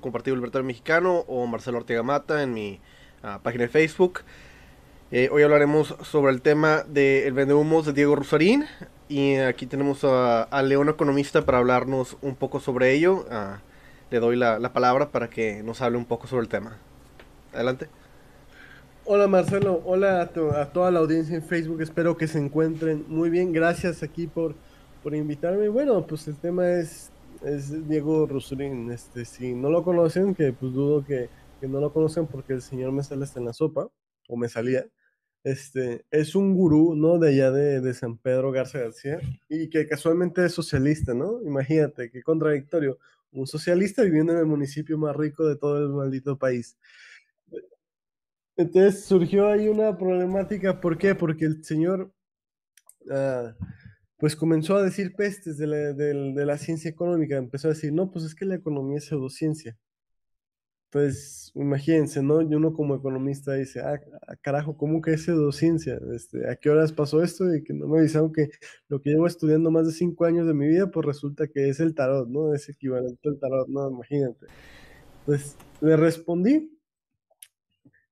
con Partido Libertario Mexicano o Marcelo Ortega Mata en mi ah, página de Facebook. Eh, hoy hablaremos sobre el tema del de vendehumos de Diego Rosarín. Y aquí tenemos a, León Economista para hablarnos un poco sobre ello. Ah, le doy la, la, palabra para que nos hable un poco sobre el tema. Adelante. Hola Marcelo, hola a, toda la audiencia en Facebook. Espero que se encuentren muy bien. Gracias aquí por, por invitarme. Bueno, pues el tema es, es Diego Rosarín. Este, si no lo conocen, que pues dudo que, que no lo conocen porque el señor me sale hasta en la sopa, o me salía este, es un gurú, ¿no? De allá de, San Pedro Garza García, y que casualmente es socialista, ¿no? Imagínate, qué contradictorio. Un socialista viviendo en el municipio más rico de todo el maldito país. Entonces surgió ahí una problemática, ¿por qué? Porque el señor, ah, pues comenzó a decir pestes de la, de la ciencia económica, empezó a decir, no, pues es que la economía es pseudociencia pues imagínense, ¿no? Y uno como economista dice, ah, ah, carajo, ¿cómo que es pseudociencia? Este, ¿A qué horas pasó esto? Y que no me avisaron que lo que llevo estudiando más de cinco años de mi vida, pues resulta que es el tarot, ¿no? Es equivalente al tarot, ¿no? Imagínate. Pues le respondí,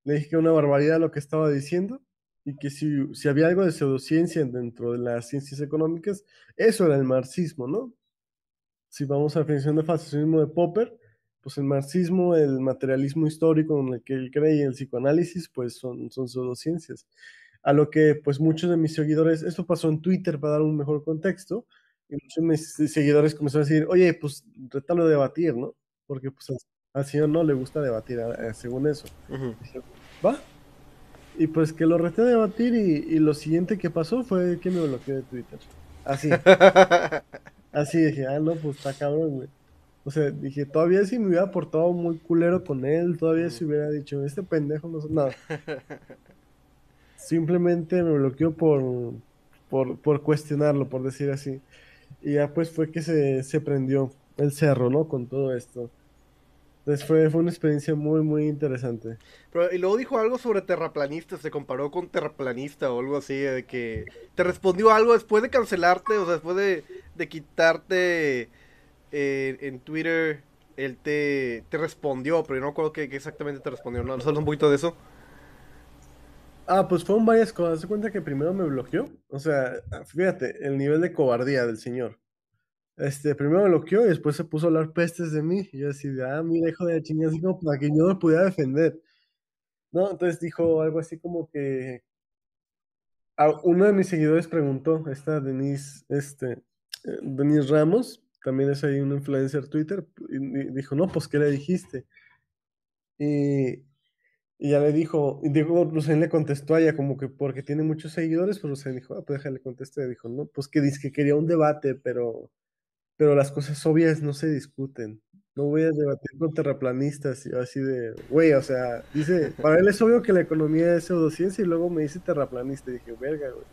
le dije que una barbaridad lo que estaba diciendo y que si, si había algo de pseudociencia dentro de las ciencias económicas, eso era el marxismo, ¿no? Si vamos a la definición de fascismo de Popper, pues el marxismo, el materialismo histórico en el que él cree y el psicoanálisis, pues son, son pseudociencias. A lo que pues muchos de mis seguidores, esto pasó en Twitter para dar un mejor contexto, y muchos de mis seguidores comenzaron a decir, oye, pues retalo de debatir, ¿no? Porque pues al, señor no le gusta debatir, según eso. Va. Y pues que lo reté a debatir y, y, lo siguiente que pasó fue que me bloqueó de Twitter. Así. Así dije, ah, no, pues está cabrón, güey. O sea, dije, todavía si me hubiera portado muy culero con él, todavía si hubiera dicho, este pendejo no es nada. Simplemente me bloqueó por, por, cuestionarlo, por decir así. Y ya pues fue que se, se prendió el cerro, ¿no? Con todo esto. Entonces fue, fue una experiencia muy, muy interesante. Pero, y luego dijo algo sobre terraplanistas, se comparó con terraplanista o algo así, de que te respondió algo después de cancelarte, o sea, después de, de quitarte eh, en Twitter él te, te, respondió, pero yo no recuerdo qué, exactamente te respondió. ¿No sabes un poquito de eso? Ah, pues fueron varias cosas. Se cuenta que primero me bloqueó. O sea, fíjate, el nivel de cobardía del señor. Este, primero me bloqueó y después se puso a hablar pestes de mí. Y yo así ah, mira, hijo de chingada, así como para que yo me pudiera defender. ¿No? Entonces dijo algo así como que. uno de mis seguidores preguntó, esta Denise, este, eh, Denise Ramos, también es ahí un influencer Twitter, y dijo, no, pues, ¿qué le dijiste? Y, y ya le dijo, y dijo, Lucen le contestó a ella como que porque tiene muchos seguidores, pero Lucen dijo, ah, pues déjale contestar, dijo, no, pues que dice que quería un debate, pero, pero las cosas obvias no se discuten. No voy a debatir con terraplanistas y así de, güey, o sea, dice, para él es obvio que la economía es pseudociencia y luego me dice terraplanista. Y dije, verga, güey.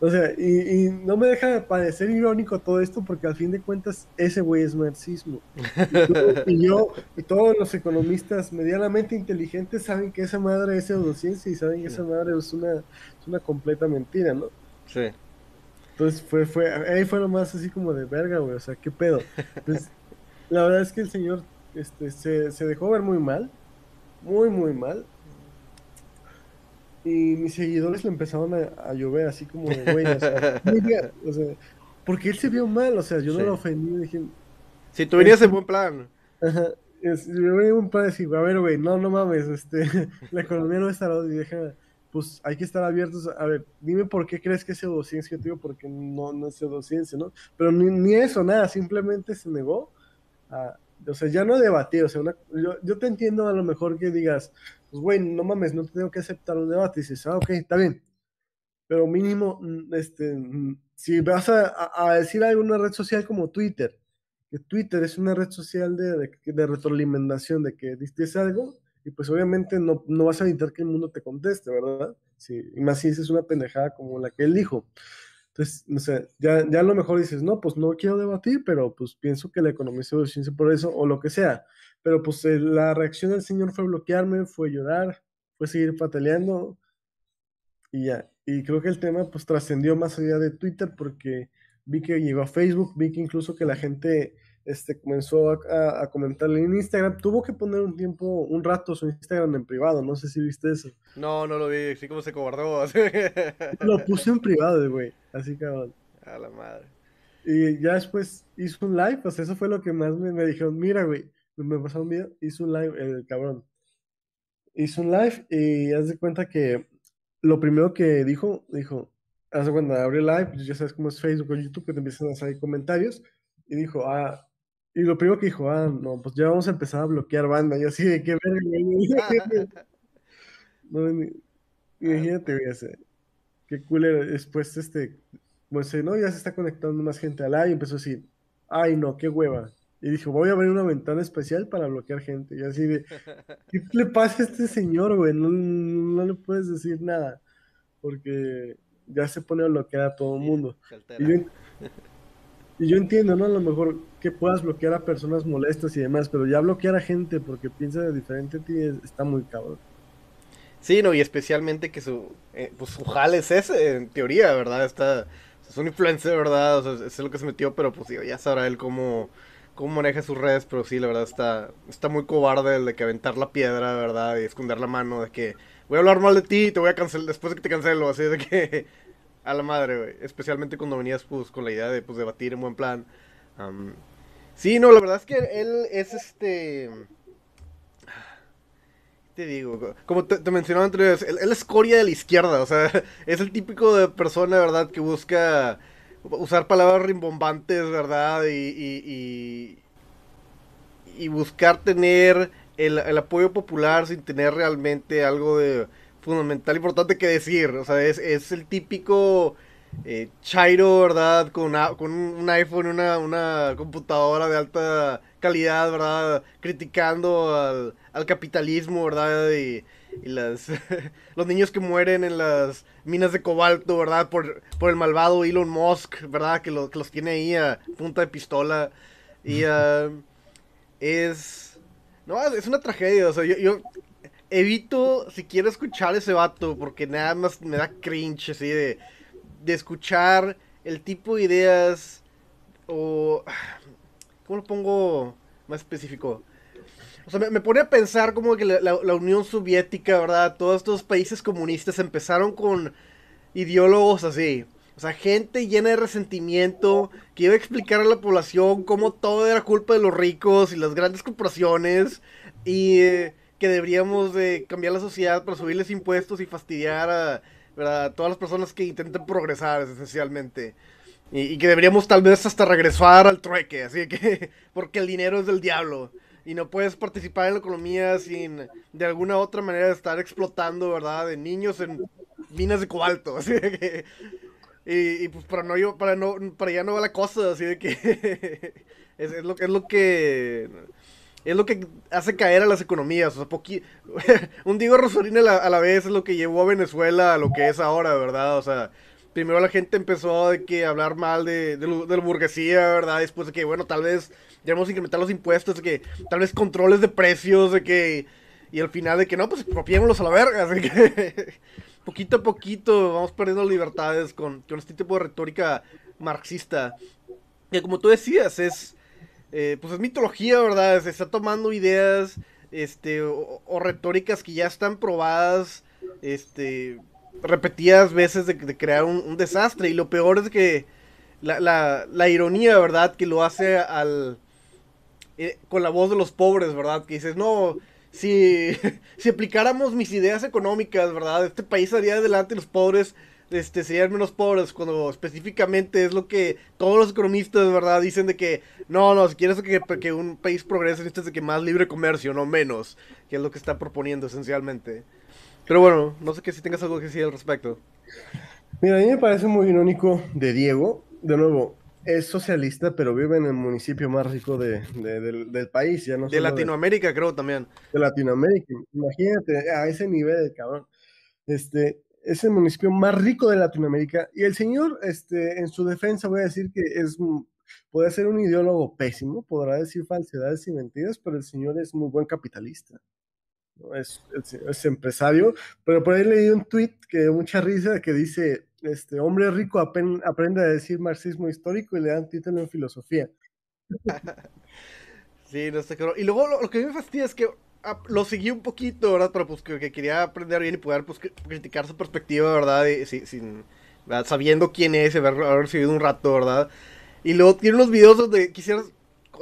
O sea, y, no me deja de parecer irónico todo esto porque al fin de cuentas ese güey es marxismo. Y, yo y todos los economistas medianamente inteligentes saben que esa madre es pseudociencia y saben que esa madre es una, es una completa mentira, ¿no? Sí. Entonces fue, fue, ahí fue lo más así como de verga, güey, o sea, qué pedo. Entonces, la verdad es que el señor este, se, se dejó ver muy mal, muy, muy mal y mis seguidores le empezaron a, llover así como de güey, o sea, o sea, porque él se vio mal, o sea, yo no lo ofendí, dije... Si tú venías en buen plan. Ajá, yo venía en un plan de decir, a ver, güey, no, no mames, este, la economía no está y deja, pues hay que estar abiertos, a ver, dime por qué crees que es pseudociencia, yo te digo, porque no, no es pseudociencia, ¿no? Pero ni, ni eso, nada, simplemente se negó a, o sea, ya no debatir, o sea, yo, yo te entiendo a lo mejor que digas, pues güey, no mames, no tengo que aceptar un debate. Y dices, ah, ok, está bien. Pero mínimo, mm, este, mm, si vas a, a, decir algo en una red social como Twitter, que Twitter es una red social de, de, retroalimentación, de que dices algo, y pues obviamente no, no, vas a evitar que el mundo te conteste, ¿verdad? Sí, y más si dices una pendejada como la que él dijo. Entonces, no sé, ya, ya a lo mejor dices, no, pues no quiero debatir, pero pues pienso que la economía se ciencia por eso, o lo que sea. Pero pues eh, la reacción del señor fue bloquearme, fue llorar, fue seguir pataleando y ya. Y creo que el tema pues trascendió más allá de Twitter porque vi que llegó a Facebook, vi que incluso que la gente este, comenzó a, a, comentarle en Instagram. Tuvo que poner un tiempo, un rato su Instagram en privado. No sé si viste eso. No, no lo vi. Sí, como se cobardó. Lo puse en privado, güey. Así cabrón. A la madre. Y ya después hizo un live. Pues eso fue lo que más me, me dijeron. Mira, güey. Me pasó un video. Hizo un live, el cabrón. Hizo un live y haz de cuenta que lo primero que dijo, dijo, hace cuando abre live, pues ya sabes cómo es Facebook o YouTube, que te empiezan a salir comentarios, y dijo, ah, y lo primero que dijo, ah, no, pues ya vamos a empezar a bloquear banda. Y así de qué verga, no, imagínate, güey, ese, qué culero. Después, este, pues, no, ya se está conectando más gente al live y empezó a decir, ay, no, qué hueva. Y dijo, voy a abrir una ventana especial para bloquear gente. Y así de, ¿qué le pasa a este señor, güey? No, no, le puedes decir nada. Porque ya se pone a bloquear a todo el mundo. Y yo, y yo entiendo, ¿no? A lo mejor que puedas bloquear a personas molestas y demás, pero ya bloquear a gente porque piensa de diferente a ti está muy cabrón. Sí, no, y especialmente que su, eh, pues su jale es ese, en teoría, ¿verdad? Está, es un influencer, ¿verdad? O sea, es lo que se metió, pero pues ya sabrá él cómo, cómo maneja sus redes, pero sí, la verdad está, está muy cobarde el de que aventar la piedra, ¿verdad? Y esconder la mano, de que voy a hablar mal de ti y te voy a cancelar después de que te cancelo, así de que a la madre, güey. Especialmente cuando venías pues con la idea de pues debatir en buen plan. Sí, no, la verdad es que él es este... Te digo, como te, mencionaba antes, él, él, es coria de la izquierda, o sea, es el típico de persona, ¿verdad? Que busca usar palabras rimbombantes, ¿verdad? Y, y, y, buscar tener el, apoyo popular sin tener realmente algo de fundamental importante que decir. O sea, es el típico eh, Chairo, ¿verdad? Con, con un iPhone, una, una computadora de alta calidad, ¿verdad? Criticando al, al capitalismo, ¿verdad? Y, y las, los niños que mueren en las minas de cobalto, ¿verdad? Por, por el malvado Elon Musk, ¿verdad? Que, lo, que los tiene ahí a punta de pistola. Y uh, es... No, es una tragedia. O sea, yo, yo evito si quiero escuchar ese vato porque nada más me da cringe así de, de escuchar el tipo de ideas o... ¿Cómo lo pongo más específico? O sea, me, pone a pensar como que la, la, Unión Soviética, ¿verdad? Todos estos países comunistas empezaron con ideólogos así. O sea, gente llena de resentimiento que iba a explicar a la población cómo todo era culpa de los ricos y las grandes corporaciones. Y... Eh, que deberíamos de cambiar la sociedad para subirles impuestos y fastidiar a, todas las personas que intenten progresar, esencialmente. Y, que deberíamos tal vez hasta regresar al trueque, así que, porque el dinero es del diablo. Y no puedes participar en la economía sin de alguna otra manera estar explotando, ¿verdad? De niños en minas de cobalto, así que... Y, pues para no para no para ya no va la cosa así de que es, es, lo es lo que es lo que hace caer a las economías. O sea, un Diego Rosarín a la, vez es lo que llevó a Venezuela a lo que es ahora, ¿verdad? O sea, primero la gente empezó de que hablar mal de, de, la burguesía, ¿verdad? Después de que, bueno, tal vez debemos incrementar los impuestos, que tal vez controles de precios, de que... Y al final de que no, pues apropiémoslos a la verga. Así que poquito a poquito vamos perdiendo libertades con, con este tipo de retórica marxista. Que como tú decías, es eh, pues es mitología, ¿verdad? Se está tomando ideas este, o, retóricas que ya están probadas, este, repetidas veces de, crear un, desastre. Y lo peor es que la, la, la ironía, ¿verdad? Que lo hace al... Eh, con la voz de los pobres, ¿verdad? Que dices, no, si, si aplicáramos mis ideas económicas, ¿verdad? Este país haría adelante los pobres este, serían menos pobres, cuando específicamente es lo que todos los economistas, ¿verdad? Dicen de que, no, no, si quieres que, que un país progrese, necesitas de que más libre comercio, no menos, que es lo que está proponiendo esencialmente. Pero bueno, no sé que si tengas algo que decir al respecto. Mira, a mí me parece muy irónico de Diego, de nuevo, es socialista, pero vive en el municipio más rico de, del, país, ya no De Latinoamérica, creo también. De Latinoamérica, imagínate, a ese nivel, cabrón. Este, es el municipio más rico de Latinoamérica. Y el señor, este, en su defensa, voy a decir que es, puede ser un ideólogo pésimo, podrá decir falsedades y mentiras, pero el señor es muy buen capitalista. ¿no? Es, es, empresario, pero por ahí leí un tweet que dio mucha risa que dice, este hombre rico aprende a decir marxismo histórico y le dan título en filosofía. sí, no sé qué. Y luego lo, que me fastidia es que ah, lo seguí un poquito, ¿verdad? Pero pues que, quería aprender bien y poder pues, criticar su perspectiva, ¿verdad? Y, sin, sabiendo quién es, haber, haber seguido un rato, ¿verdad? Y luego tiene unos videos donde quisieras,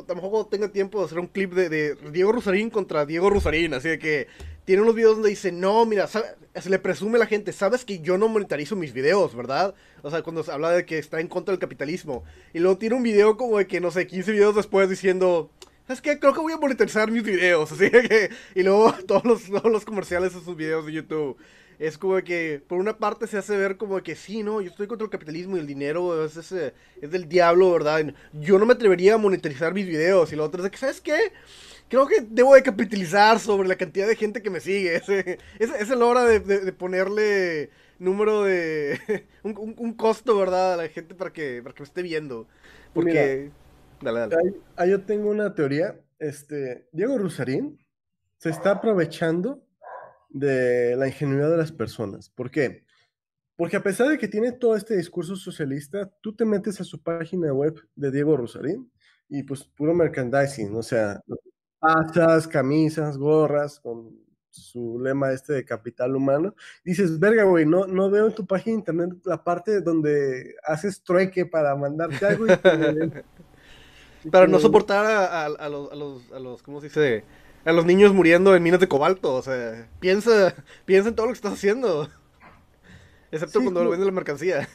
a lo tenga tiempo de hacer un clip de, Diego Rusarín contra Diego Rusarín, así de que tiene unos videos donde dice, no, mira, se le presume a la gente, sabes que yo no monetarizo mis videos, ¿verdad? O sea, cuando habla de que está en contra del capitalismo. Y luego tiene un video como de que, no sé, 15 videos después diciendo, ¿sabes qué? Creo que voy a monetarizar mis videos. Así que, y luego todos los, todos los comerciales de sus videos de YouTube. Es como que, por una parte se hace ver como que sí, no, yo estoy contra el capitalismo y el dinero es, ese, es del diablo, ¿verdad? Yo no me atrevería a monetarizar mis videos. Y lo otro es que, ¿sabes qué? creo que debo de capitalizar sobre la cantidad de gente que me sigue. Es, la hora de, ponerle número de... Un, costo, ¿verdad? A la gente para que, para que me esté viendo. Porque... dale, dale. Ahí, yo tengo una teoría. Este, Diego Rusarín se está aprovechando de la ingenuidad de las personas. ¿Por qué? Porque a pesar de que tiene todo este discurso socialista, tú te metes a su página web de Diego Rusarín y pues puro merchandising, o sea, tazas, camisas, gorras, con su lema este de capital humano. Dices, verga, güey, no, no veo en tu página de internet la parte donde haces trueque para mandarte algo. para no soportar a, los, a, los, a los, ¿cómo se dice? A los niños muriendo en minas de cobalto. O sea, piensa, piensa en todo lo que estás haciendo. Excepto cuando lo vende la mercancía.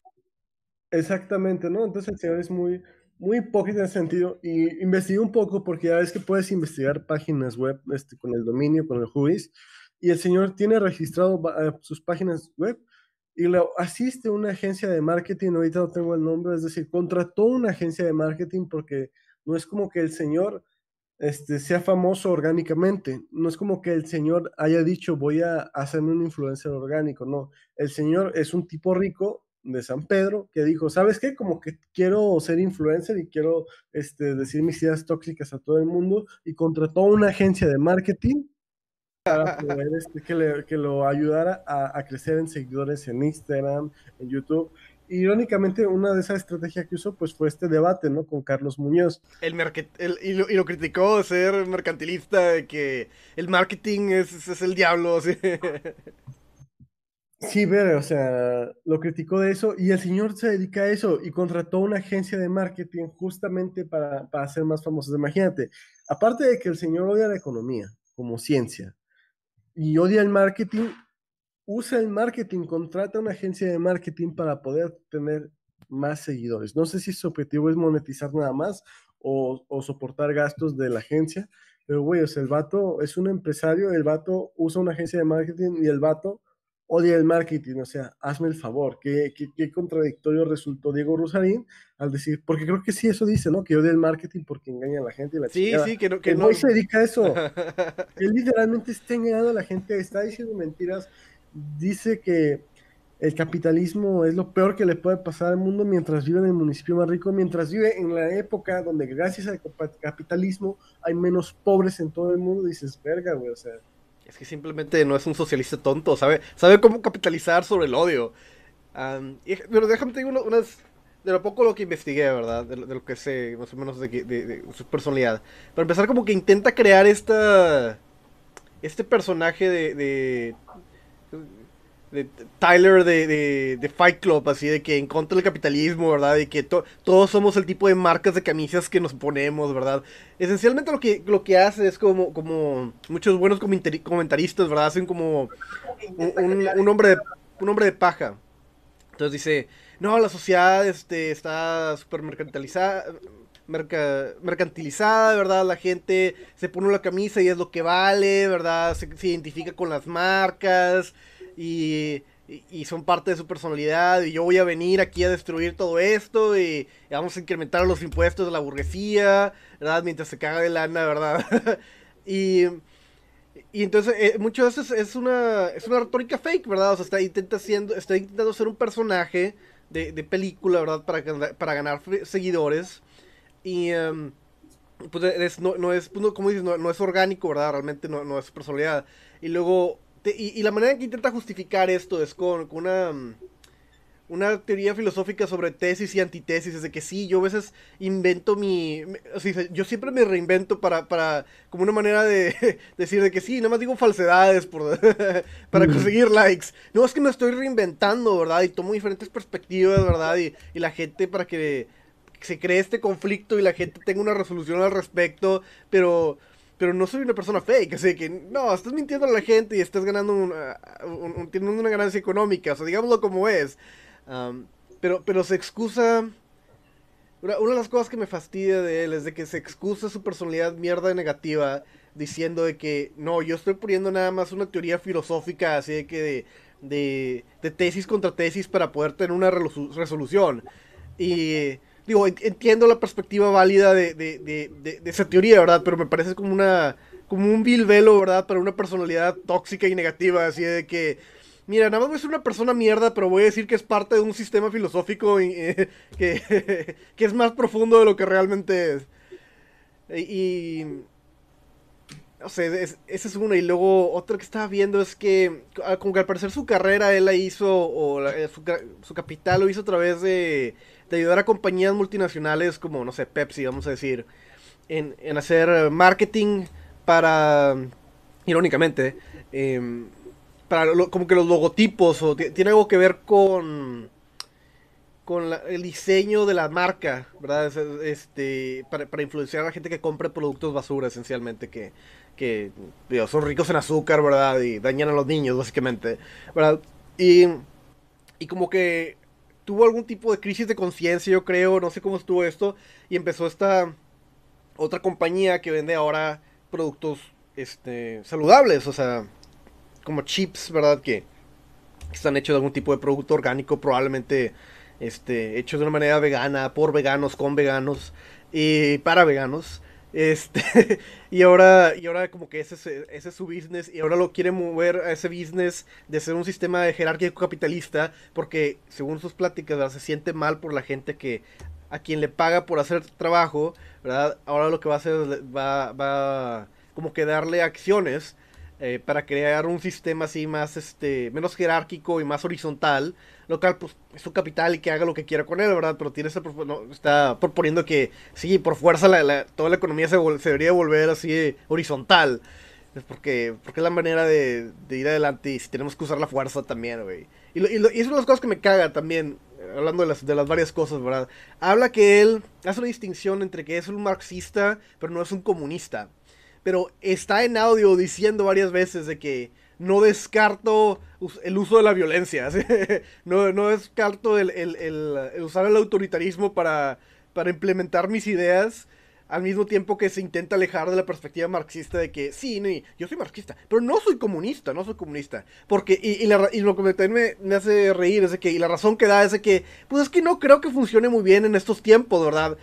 Exactamente, ¿no? Entonces el señor es muy, muy hipócrita en ese sentido. Y investigué un poco porque ya ves que puedes investigar páginas web este, con el dominio, con el juiz. Y el señor tiene registrado eh, sus páginas web y lo asiste una agencia de marketing. Ahorita no tengo el nombre, es decir, contrató una agencia de marketing porque no es como que el señor este, sea famoso orgánicamente. No es como que el señor haya dicho voy a hacerme un influencer orgánico. No, el señor es un tipo rico de San Pedro que dijo, ¿sabes qué? Como que quiero ser influencer y quiero este, decir mis ideas tóxicas a todo el mundo y contrató una agencia de marketing para poder este, que, lo ayudara a, crecer en seguidores en Instagram, en YouTube. Irónicamente, una de esas estrategias que usó pues fue este debate, ¿no? Con Carlos Muñoz. El, y, lo, y, lo, criticó ser mercantilista, de que el marketing es, es el diablo. ¿sí? Sí, ver, o sea, lo criticó de eso y el señor se dedica a eso y contrató una agencia de marketing justamente para, para ser más famosos. Imagínate, aparte de que el señor odia la economía como ciencia y odia el marketing, usa el marketing, contrata una agencia de marketing para poder tener más seguidores. No sé si su objetivo es monetizar nada más o, o soportar gastos de la agencia, pero güey, o sea, el vato es un empresario, el vato usa una agencia de marketing y el vato odia el marketing, o sea, hazme el favor, qué, qué, contradictorio resultó Diego Rosarín al decir, porque creo que sí eso dice, ¿no? Que odia el marketing porque engaña a la gente y la Sí, sí, que no, que, no. se dedica a eso. Él literalmente está engañando a la gente, está diciendo mentiras, dice que el capitalismo es lo peor que le puede pasar al mundo mientras vive en el municipio más rico, mientras vive en la época donde gracias al capitalismo hay menos pobres en todo el mundo, dices, verga, güey, o sea es que simplemente no es un socialista tonto, sabe, sabe cómo capitalizar sobre el odio. pero déjame te unas, de lo poco lo que investigué, ¿verdad? De, lo que sé, más o menos de, su personalidad. Para empezar, como que intenta crear esta. Este personaje de de Tyler de, de, Fight Club, así de que en contra del capitalismo, ¿verdad? Y que todos somos el tipo de marcas de camisas que nos ponemos, ¿verdad? Esencialmente lo que, lo que hace es como, como muchos buenos comentaristas, ¿verdad? Hacen como un, hombre, de, un hombre de paja. Entonces dice, no, la sociedad este, está súper mercantilizada, mercantilizada, ¿verdad? La gente se pone la camisa y es lo que vale, ¿verdad? se identifica con las marcas y, son parte de su personalidad y yo voy a venir aquí a destruir todo esto y, vamos a incrementar los impuestos de la burguesía, ¿verdad? Mientras se caga de lana, ¿verdad? y, y entonces eh, mucho de eso es, una, es una retórica fake, ¿verdad? O sea, está, intenta haciendo, está intentando ser un personaje de, película, ¿verdad? Para, para ganar seguidores y... Em, pues no, es, pues, como dices, no, es orgánico, ¿verdad? Realmente no, no es personalidad. Y luego y, la manera en que intenta justificar esto es con, una, una teoría filosófica sobre tesis y antitesis, es de que sí, yo a veces invento mi... O sea, yo siempre me reinvento para, para como una manera de decir de que sí, nada más digo falsedades por, para conseguir likes. No, es que me estoy reinventando, ¿verdad? Y tomo diferentes perspectivas, ¿verdad? Y, y la gente para que se cree este conflicto y la gente tenga una resolución al respecto, pero pero no soy una persona fake, así que no, estás mintiendo a la gente y estás ganando una, teniendo una ganancia económica, o sea, digámoslo como es. pero, pero se excusa. Una, de las cosas que me fastidia de él es de que se excusa su personalidad mierda negativa diciendo de que no, yo estoy poniendo nada más una teoría filosófica así de que de, de tesis contra tesis para poder tener una resolución. Y entiendo la perspectiva válida de, de, esa teoría, ¿verdad? Pero me parece como una como un vil velo, ¿verdad? Para una personalidad tóxica y negativa, así de que, mira, nada más voy a ser una persona mierda, pero voy a decir que es parte de un sistema filosófico que, que es más profundo de lo que realmente es. Y... no sé, esa es una. Y luego otra que estaba viendo es que, ah, como que al parecer su carrera él la hizo, o su, su capital lo hizo a través de de ayudar a compañías multinacionales como, no sé, Pepsi, vamos a decir, en, hacer marketing para, irónicamente, em, para como que los logotipos, o tiene algo que ver con con el diseño de la marca, ¿verdad? Este, para, influenciar a la gente que compre productos basura, esencialmente, que, que son ricos en azúcar, ¿verdad? Y dañan a los niños, básicamente, ¿verdad? Y, y como que tuvo algún tipo de crisis de conciencia, yo creo, no sé cómo estuvo esto, y empezó esta otra compañía que vende ahora productos este, saludables, o sea, como chips, ¿verdad? Que están hechos de algún tipo de producto orgánico, probablemente este, hechos de una manera vegana, por veganos, con veganos y para veganos. Este, y ahora, y ahora como que ese, ese es su business y ahora lo quiere mover a ese business de ser un sistema de jerárquico capitalista porque según sus pláticas se siente mal por la gente que a quien le paga por hacer trabajo, ¿verdad? Ahora lo que va a hacer va, va como que darle acciones eh, para crear un sistema así más, este, menos jerárquico y más horizontal, lo cual pues es su capital y que haga lo que quiera con él, ¿verdad? Pero tiene ese, está proponiendo que sí, por fuerza la, toda la economía se, debería volver así horizontal. Es porque, porque es la manera de, ir adelante y si tenemos que usar la fuerza también, güey. Y, y, y, es una de las cosas que me caga también, hablando de las, de las varias cosas, ¿verdad? Habla que él hace una distinción entre que es un marxista, pero no es un comunista pero está en audio diciendo varias veces de que no descarto el uso de la violencia, no, no descarto el, el, usar el autoritarismo para, para implementar mis ideas, al mismo tiempo que se intenta alejar de la perspectiva marxista de que sí, yo soy marxista, pero no soy comunista, no soy comunista. Porque, y, lo que también me, hace reír es de que, y la razón que da es de que, pues es que no creo que funcione muy bien en estos tiempos, ¿verdad?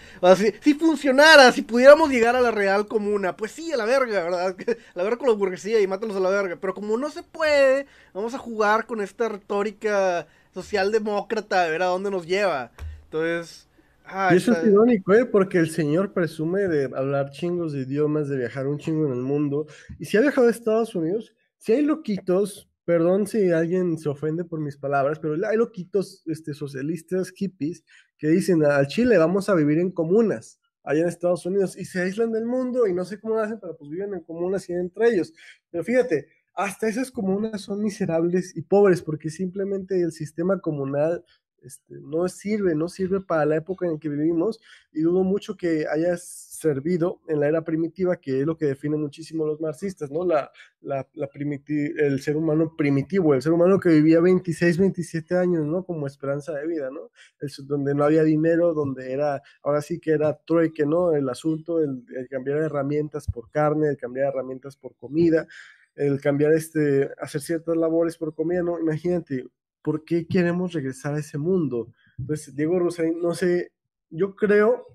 Si, funcionara, si pudiéramos llegar a la real comuna, pues sí, a la verga, ¿verdad? A la verga con la burguesía y mátalos a la verga. Pero como no se puede, vamos a jugar con esta retórica socialdemócrata, a ver a dónde nos lleva. Entonces y eso es irónico, ¿eh? Porque el señor presume de hablar chingos de idiomas, de viajar un chingo en el mundo. Y si ha viajado a Estados Unidos, si hay loquitos, perdón si alguien se ofende por mis palabras, pero hay loquitos este, socialistas, hippies, que dicen al Chile vamos a vivir en comunas allá en Estados Unidos y se aíslan del mundo y no sé cómo lo hacen, pero pues viven en comunas y entre ellos. Pero fíjate, hasta esas comunas son miserables y pobres porque simplemente el sistema comunal este, no sirve, no sirve para la época en que vivimos y dudo mucho que haya servido en la era primitiva, que es lo que definen muchísimo los marxistas, ¿no? La, la, el ser humano primitivo, el ser humano que vivía 26, 27 años, ¿no? Como esperanza de vida, ¿no? donde no había dinero, donde era, ahora sí que era trueque, ¿no? El asunto, el, el cambiar herramientas por carne, el cambiar herramientas por comida, el cambiar este, hacer ciertas labores por comida, ¿no? Imagínate, ¿por qué queremos regresar a ese mundo? Entonces, Diego Rosarín, no sé, yo creo,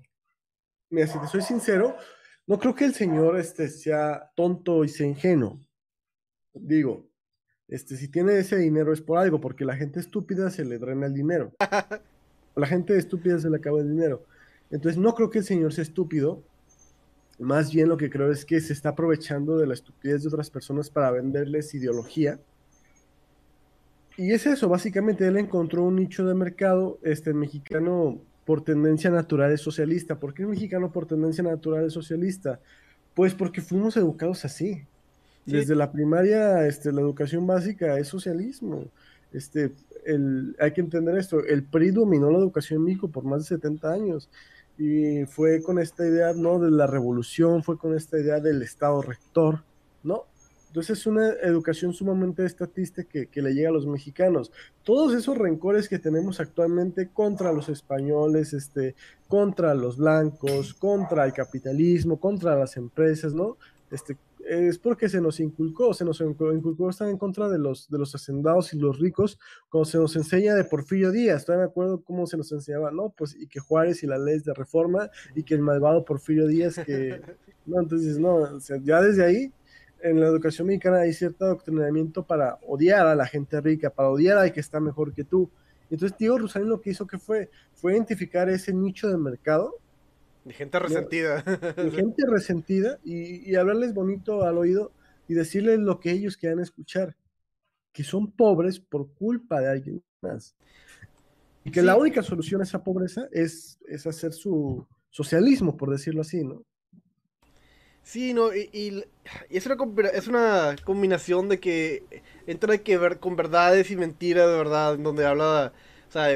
mira, si te soy sincero, no creo que el señor este, sea tonto y sea ingenuo. Digo, este, si tiene ese dinero es por algo, porque la gente estúpida se le drena el dinero. la gente estúpida se le acaba el dinero. Entonces, no creo que el señor sea estúpido. Más bien lo que creo es que se está aprovechando de la estupidez de otras personas para venderles ideología y es eso, básicamente él encontró un nicho de mercado, este mexicano por tendencia natural es socialista. ¿Por qué el mexicano por tendencia natural es socialista? Pues porque fuimos educados así. Desde la primaria, este, la educación básica es socialismo. Este, el, hay que entender esto, el PRI dominó la educación en México por más de 70 años y fue con esta idea, ¿no? De la revolución, fue con esta idea del Estado rector, ¿no? Entonces es una educación sumamente estatista que, que, le llega a los mexicanos. Todos esos rencores que tenemos actualmente contra los españoles, este, contra los blancos, contra el capitalismo, contra las empresas, ¿no? Este, es porque se nos inculcó, se nos inculcó estar en contra de los, de los hacendados y los ricos, como se nos enseña de Porfirio Díaz, todavía me acuerdo cómo se nos enseñaba, ¿no? Pues y que Juárez y la ley de reforma y que el malvado Porfirio Díaz, que, no, entonces, no, o sea, ya desde ahí, en la educación mexicana hay cierto adoctrinamiento para odiar a la gente rica, para odiar al que está mejor que tú. Entonces, Diego Rosarín lo que hizo que fue, fue identificar ese nicho de mercado de gente resentida. De gente resentida y, y, hablarles bonito al oído y decirles lo que ellos quieran escuchar, que son pobres por culpa de alguien más. Y que sí. la única solución a esa pobreza es, es hacer su socialismo, por decirlo así, ¿no? Sí, no, y, y, y es, una, es una combinación de que entra que ver con verdades y mentiras, de verdad, donde habla, o sea,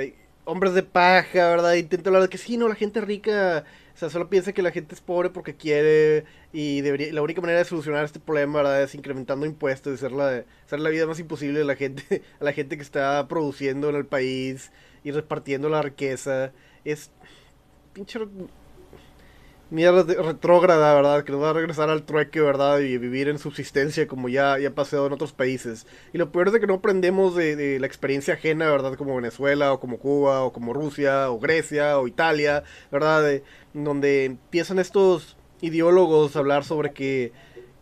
hombres de paja, ¿verdad? Intenta hablar de que sí, no, la gente rica o sea, solo piensa que la gente es pobre porque quiere y debería, la única manera de solucionar este problema, ¿verdad? Es incrementando impuestos, hacer la, hacer la vida más imposible a la gente, a la gente que está produciendo en el país y repartiendo la riqueza. Es pinche mierda retrógrada, ¿verdad? Que nos va a regresar al trueque, ¿verdad? Y vivir en subsistencia como ya, ha pasado en otros países. Y lo peor es que no aprendemos de, de, la experiencia ajena, ¿verdad? Como Venezuela, o como Cuba, o como Rusia, o Grecia, o Italia, ¿verdad? De, donde empiezan estos ideólogos a hablar sobre que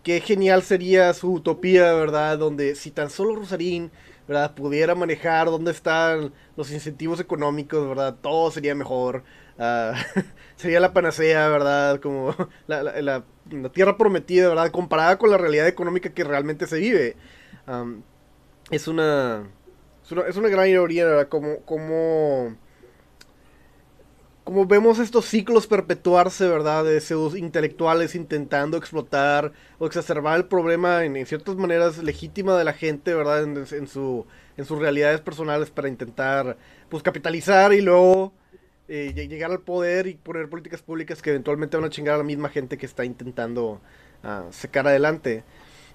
qué genial sería su utopía, ¿verdad? Donde si tan solo Rosarín, ¿verdad? Pudiera manejar dónde están los incentivos económicos, ¿verdad? Todo sería mejor. Uh, sería la panacea, ¿verdad? Como la, la, tierra prometida, ¿verdad? Comparada con la realidad económica que realmente se vive. Es, una, es una... Es una gran ironía, ¿verdad? Como... como como vemos estos ciclos perpetuarse, ¿verdad? De pseudos intelectuales intentando explotar o exacerbar el problema en, en ciertas maneras legítima de la gente, ¿verdad? En, en, su, en sus realidades personales para intentar, pues, capitalizar y luego eh, llegar al poder y poner políticas públicas que eventualmente van a chingar a la misma gente que está intentando uh, sacar adelante.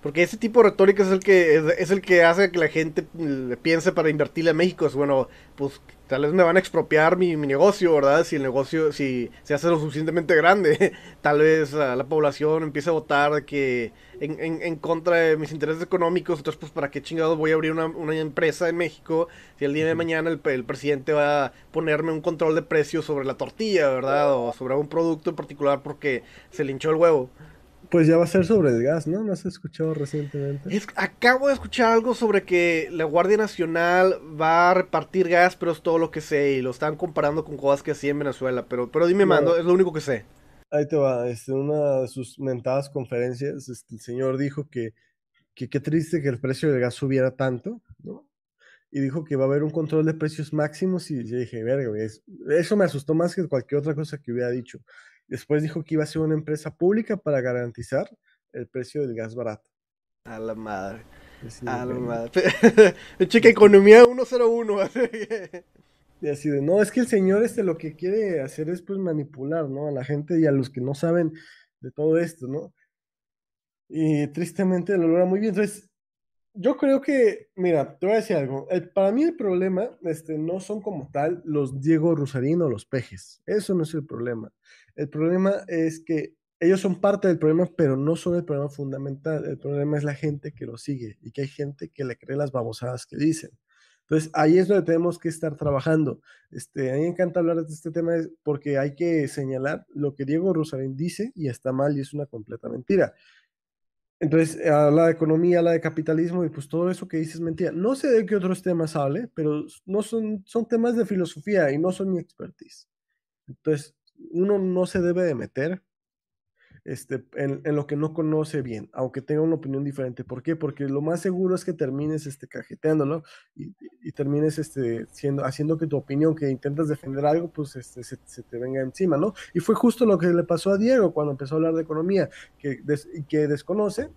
Porque ese tipo de retórica es el que es, es, el que hace que la gente piense para invertirle a México. Es bueno, pues tal vez me van a expropiar mi, mi, negocio, ¿verdad? Si el negocio, si se hace lo suficientemente grande, tal vez uh, la población empiece a votar que en, en, en, contra de mis intereses económicos, entonces pues para qué chingados voy a abrir una, una empresa en México si el día de mañana el, el, presidente va a ponerme un control de precios sobre la tortilla, ¿verdad? O sobre un producto en particular porque se le hinchó el huevo. Pues ya va a ser sobre el gas, ¿no? ¿No has escuchado recientemente? Es, acabo de escuchar algo sobre que la Guardia Nacional va a repartir gas, pero es todo lo que sé. Y lo están comparando con cosas que hacía en Venezuela. Pero, pero dime, mando, es lo único que sé. Ahí te va. Este, en una de sus mentadas conferencias, este, el señor dijo que qué que triste que el precio del gas subiera tanto, ¿no? Y dijo que va a haber un control de precios máximos. Y yo dije, verga, eso me asustó más que cualquier otra cosa que hubiera dicho. Después dijo que iba a ser una empresa pública para garantizar el precio del gas barato. A la madre. Sí, a la madre. Checa economía 101. y así de, no, es que el señor este lo que quiere hacer es pues manipular, ¿no? A la gente y a los que no saben de todo esto, ¿no? Y tristemente lo logra muy bien. Entonces, yo creo que, mira, te voy a decir algo. El, para mí el problema este, no son como tal los Diego Rusarín o los pejes. Eso no es el problema. El problema es que ellos son parte del problema, pero no son el problema fundamental. El problema es la gente que lo sigue y que hay gente que le cree las babosadas que dicen. Entonces, ahí es donde tenemos que estar trabajando. Este, a mí me encanta hablar de este tema porque hay que señalar lo que Diego Rusarín dice y está mal y es una completa mentira. Entonces, habla de economía, habla de capitalismo y pues todo eso que dices es mentira. No sé de qué otros temas hable, pero no son, son temas de filosofía y no son mi expertise. Entonces, uno no se debe de meter este, en, lo que no conoce bien, aunque tenga una opinión diferente. ¿Por qué? Porque lo más seguro es que termines este, cajeteándolo y, y termines este, siendo, haciendo que tu opinión, que intentas defender algo, pues este, se, se, te venga encima, ¿no? Y fue justo lo que le pasó a Diego cuando empezó a hablar de economía, que, des, que desconoce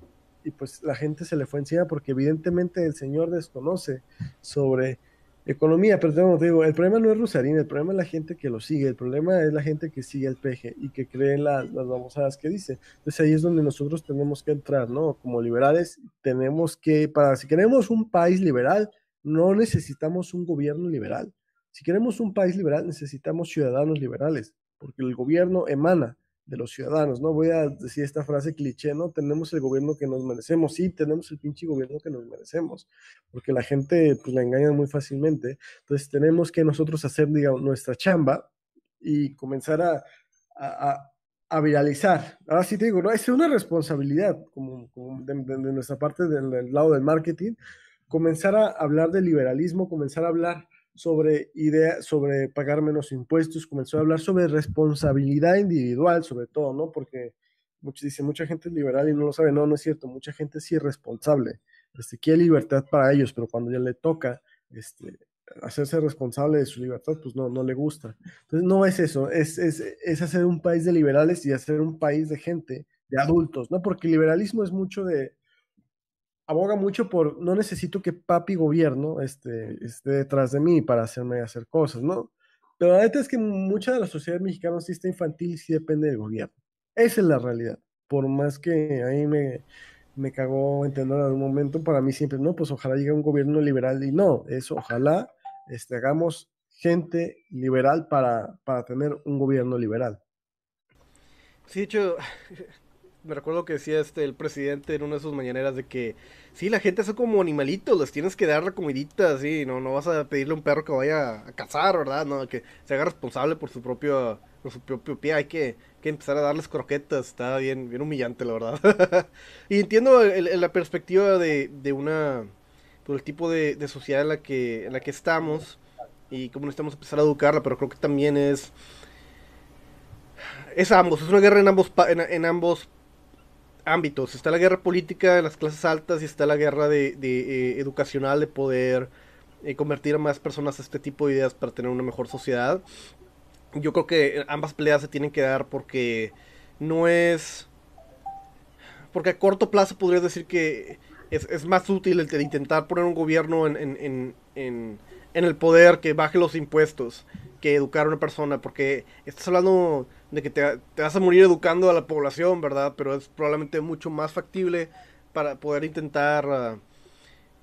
y pues la gente se le fue encima porque evidentemente el señor desconoce sobre economía, pero te digo, el problema no es Rusarín, el problema es la gente que lo sigue, el problema es la gente que sigue el peje y que cree en las, las babosadas que dice. Entonces ahí es donde nosotros tenemos que entrar, ¿no? Como liberales tenemos que, para si queremos un país liberal, no necesitamos un gobierno liberal. Si queremos un país liberal, necesitamos ciudadanos liberales, porque el gobierno emana de los ciudadanos, ¿no? Voy a decir esta frase cliché, ¿no? Tenemos el gobierno que nos merecemos, sí, tenemos el pinche gobierno que nos merecemos, porque la gente pues la engaña muy fácilmente, entonces tenemos que nosotros hacer, digamos, nuestra chamba y comenzar a, a, a viralizar. Ahora sí te digo, ¿no? Es una responsabilidad como, como de, nuestra parte del, del lado del marketing, comenzar a hablar de liberalismo, comenzar a hablar sobre idea, sobre pagar menos impuestos, comenzó a hablar sobre responsabilidad individual, sobre todo, ¿no? Porque muchos dicen, mucha gente es liberal y no lo sabe, no, no es cierto, mucha gente es irresponsable, este, quiere libertad para ellos, pero cuando ya le toca este, hacerse responsable de su libertad, pues no, no le gusta. Entonces, no es eso, es, es, es hacer un país de liberales y hacer un país de gente, de adultos, ¿no? Porque liberalismo es mucho de, aboga mucho por no necesito que papi gobierno este, esté detrás de mí para hacerme hacer cosas, ¿no? Pero la neta es que mucha de la sociedad mexicana sí está infantil y sí depende del gobierno. Esa es la realidad. Por más que ahí me, me cagó entender en algún momento, para mí siempre, no, pues ojalá llegue un gobierno liberal y no, es ojalá este, hagamos gente liberal para, para tener un gobierno liberal. Sí, de hecho, me recuerdo que decía este el presidente en una de sus mañaneras de que sí, la gente son como animalitos, les tienes que dar la comidita, sí, no, no vas a pedirle a un perro que vaya a cazar, ¿verdad? No, que se haga responsable por su propio, por su propio pie, hay que, que empezar a darles croquetas, está bien, bien humillante, la verdad. y entiendo la perspectiva de, de una, por el tipo de, de, sociedad en la que, en la que estamos y cómo necesitamos empezar a educarla, pero creo que también es es ambos, es una guerra en ambos en, en ambos ámbitos. Está la guerra política en las clases altas y está la guerra de, de eh, educacional de poder eh, convertir a más personas a este tipo de ideas para tener una mejor sociedad. Yo creo que ambas peleas se tienen que dar porque no es... Porque a corto plazo podrías decir que es, es más útil el, intentar poner un gobierno en, en, en, en el poder que baje los impuestos que educar a una persona, porque estás hablando de que te, te, vas a morir educando a la población, ¿verdad? Pero es probablemente mucho más factible para poder intentar uh,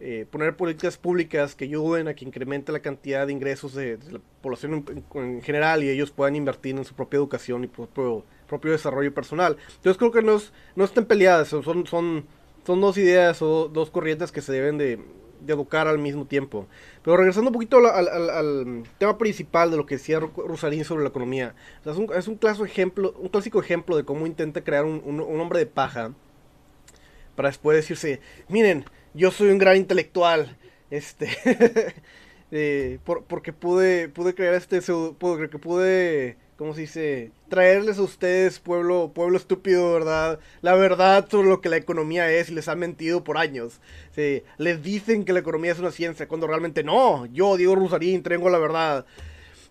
eh, poner políticas públicas que ayuden a que incremente la cantidad de ingresos de, la población en, en, general y ellos puedan invertir en su propia educación y propio, propio desarrollo personal. Entonces creo que no, es, no están peleadas, son, son, son dos ideas o dos corrientes que se deben de, de educar al mismo tiempo. Pero regresando un poquito al, al, tema principal de lo que decía Rosarín sobre la economía. Es, un, es un, clásico ejemplo, un clásico ejemplo de cómo intenta crear un, un, hombre de paja para después decirse, miren, yo soy un gran intelectual, este, eh, por, porque pude, pude crear este, porque pude ¿cómo se dice? Traerles a ustedes, pueblo, pueblo estúpido, ¿verdad? La verdad sobre lo que la economía es y les han mentido por años. Sí, les dicen que la economía es una ciencia, cuando realmente no. Yo, Diego Rusarín, tengo la verdad.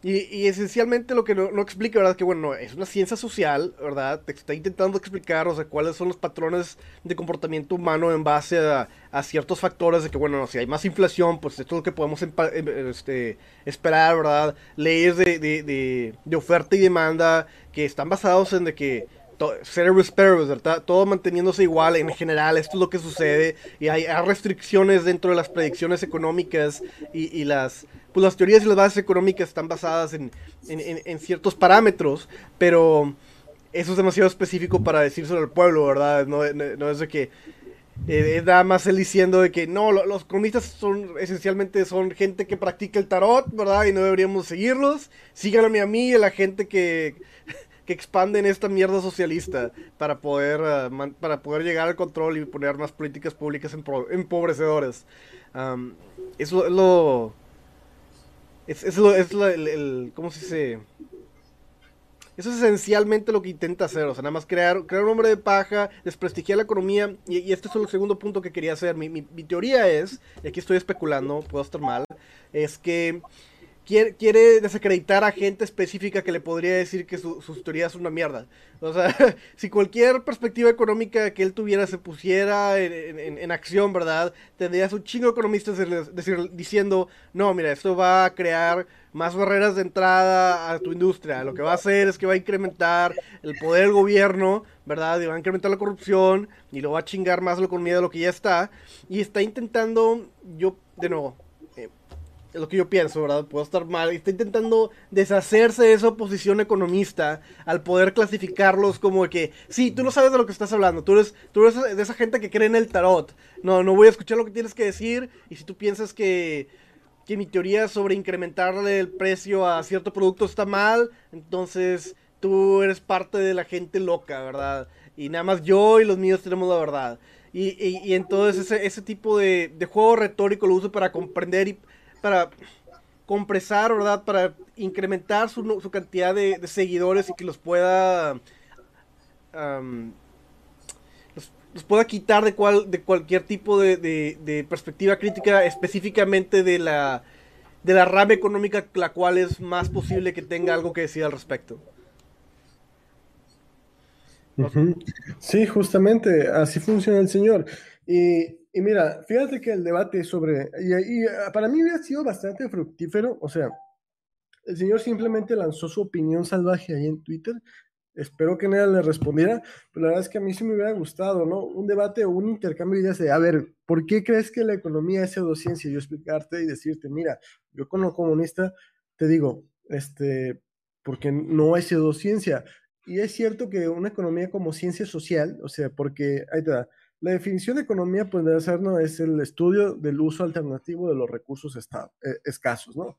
Y, y, esencialmente lo que no, explica, ¿verdad? Que bueno, es una ciencia social, ¿verdad? Te está intentando explicar, o sea, cuáles son los patrones de comportamiento humano en base a, ciertos factores de que, bueno, si hay más inflación, pues esto es lo que podemos este, esperar, ¿verdad? Leyes de, oferta y demanda que están basados en de que paribus, ¿verdad? Todo manteniéndose igual en general, esto es lo que sucede y hay, hay restricciones dentro de las predicciones económicas y, y las pues las teorías y las bases económicas están basadas en, en, en, ciertos parámetros, pero eso es demasiado específico para decírselo al pueblo, ¿verdad? No, no, es de que eh, es nada más él diciendo de que no, los economistas son esencialmente son gente que practica el tarot, ¿verdad? Y no deberíamos seguirlos. Síganme a mí y a la gente que, que expanden esta mierda socialista para poder, man, para poder llegar al control y poner más políticas públicas empobrecedoras. Um, eso es lo es, es, lo, es lo, el, ¿Cómo se dice? eso es esencialmente lo que intenta hacer, o sea, nada más crear, crear un hombre de paja, desprestigiar la economía, y, este es el segundo punto que quería hacer. Mi, mi, mi teoría es, y aquí estoy especulando, puedo estar mal, es que quiere, desacreditar a gente específica que le podría decir que su, sus teorías son una mierda. O sea, si cualquier perspectiva económica que él tuviera se pusiera en, acción, ¿verdad? Tendrías un chingo de economistas diciendo, no, mira, esto va a crear más barreras de entrada a tu industria. Lo que va a hacer es que va a incrementar el poder del gobierno, ¿verdad? Y va a incrementar la corrupción y lo va a chingar más la economía de lo que ya está. Y está intentando, yo, de nuevo, es lo que yo pienso, ¿verdad? Puedo estar mal. Está intentando deshacerse de esa oposición economista al poder clasificarlos como que, sí, tú no sabes de lo que estás hablando, tú eres, tú eres de esa gente que cree en el tarot. No, no voy a escuchar lo que tienes que decir y si tú piensas que, que mi teoría sobre incrementarle el precio a cierto producto está mal, entonces tú eres parte de la gente loca, ¿verdad? Y nada más yo y los míos tenemos la verdad. Y, y, entonces ese, ese tipo de, de juego retórico lo uso para comprender y para compresar, ¿verdad? Para incrementar su, su cantidad de, seguidores y que los pueda... los, pueda quitar de, cual, de cualquier tipo de, de, perspectiva crítica, específicamente de la, de la rama económica, la cual es más posible que tenga algo que decir al respecto. Sí, justamente, así funciona el Señor. Y y mira, fíjate que el debate sobre, y, ah, para mí hubiera sido bastante fructífero, o sea, el señor simplemente lanzó su opinión salvaje ahí en Twitter, espero que nadie le respondiera, pero la verdad es que a mí sí me hubiera gustado, ¿no? Un debate o un intercambio de ideas de, a ver, ¿por qué crees que la economía es pseudociencia? Yo explicarte y decirte, mira, yo como comunista te digo, este, porque no es pseudociencia. Y es cierto que una economía como ciencia social, o sea, porque, ahí te da, la definición de economía pues, debe ser, ¿no? Es el estudio del uso alternativo de los recursos eh, escasos, ¿no?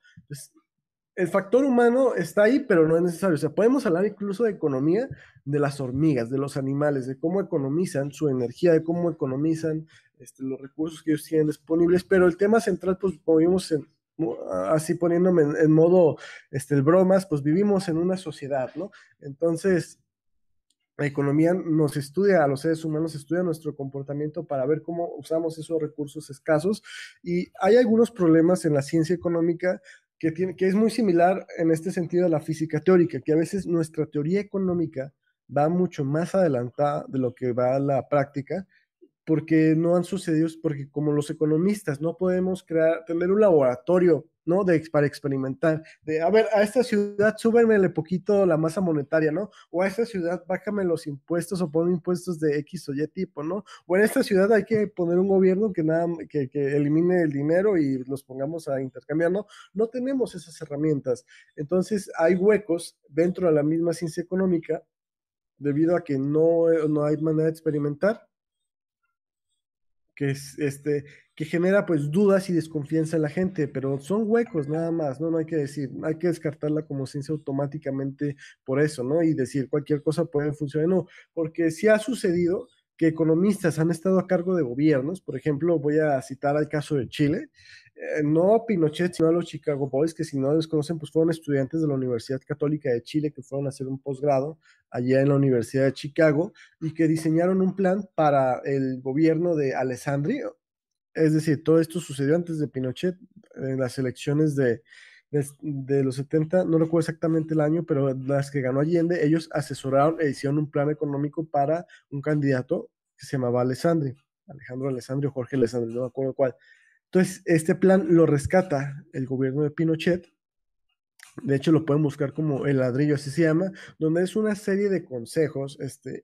el factor humano está ahí, pero no es necesario. O sea, podemos hablar incluso de economía de las hormigas, de los animales, de cómo economizan su energía, de cómo economizan este, los recursos que ellos tienen disponibles, pero el tema central, pues como vimos en, así poniéndome en, modo este, el bromas, pues vivimos en una sociedad, ¿no? Entonces, la economía nos estudia, a los seres humanos estudia nuestro comportamiento para ver cómo usamos esos recursos escasos. Y hay algunos problemas en la ciencia económica que, tiene, que es muy similar en este sentido a la física teórica, que a veces nuestra teoría económica va mucho más adelantada de lo que va a la práctica porque no han sucedido, porque como los economistas no podemos crear, tener un laboratorio, ¿no? De, para experimentar, de, a ver, a esta ciudad súbemele poquito la masa monetaria, ¿no? O a esta ciudad bájame los impuestos o pon impuestos de X o Y tipo, ¿no? O en esta ciudad hay que poner un gobierno que nada, que, que elimine el dinero y los pongamos a intercambiar, ¿no? No tenemos esas herramientas. Entonces hay huecos dentro de la misma ciencia económica debido a que no, no hay manera de experimentar que es este que genera pues dudas y desconfianza en la gente, pero son huecos nada más, ¿no? No hay que decir, hay que descartarla como ciencia automáticamente por eso, ¿no? Y decir cualquier cosa puede funcionar, no, porque si ha sucedido que economistas han estado a cargo de gobiernos, por ejemplo, voy a citar al caso de Chile, eh, no a Pinochet, sino a los Chicago Boys, que si no los conocen, pues fueron estudiantes de la Universidad Católica de Chile que fueron a hacer un posgrado allá en la Universidad de Chicago y que diseñaron un plan para el gobierno de Alessandri. Es decir, todo esto sucedió antes de Pinochet, en las elecciones de, de, los 70, no recuerdo exactamente el año, pero las que ganó Allende, ellos asesoraron e hicieron un plan económico para un candidato que se llamaba Alessandri, Alejandro Alessandri o Jorge Alessandri, no me acuerdo cuál entonces, este plan lo rescata el gobierno de Pinochet. De hecho, lo pueden buscar como el ladrillo, así se llama, donde es una serie de consejos este,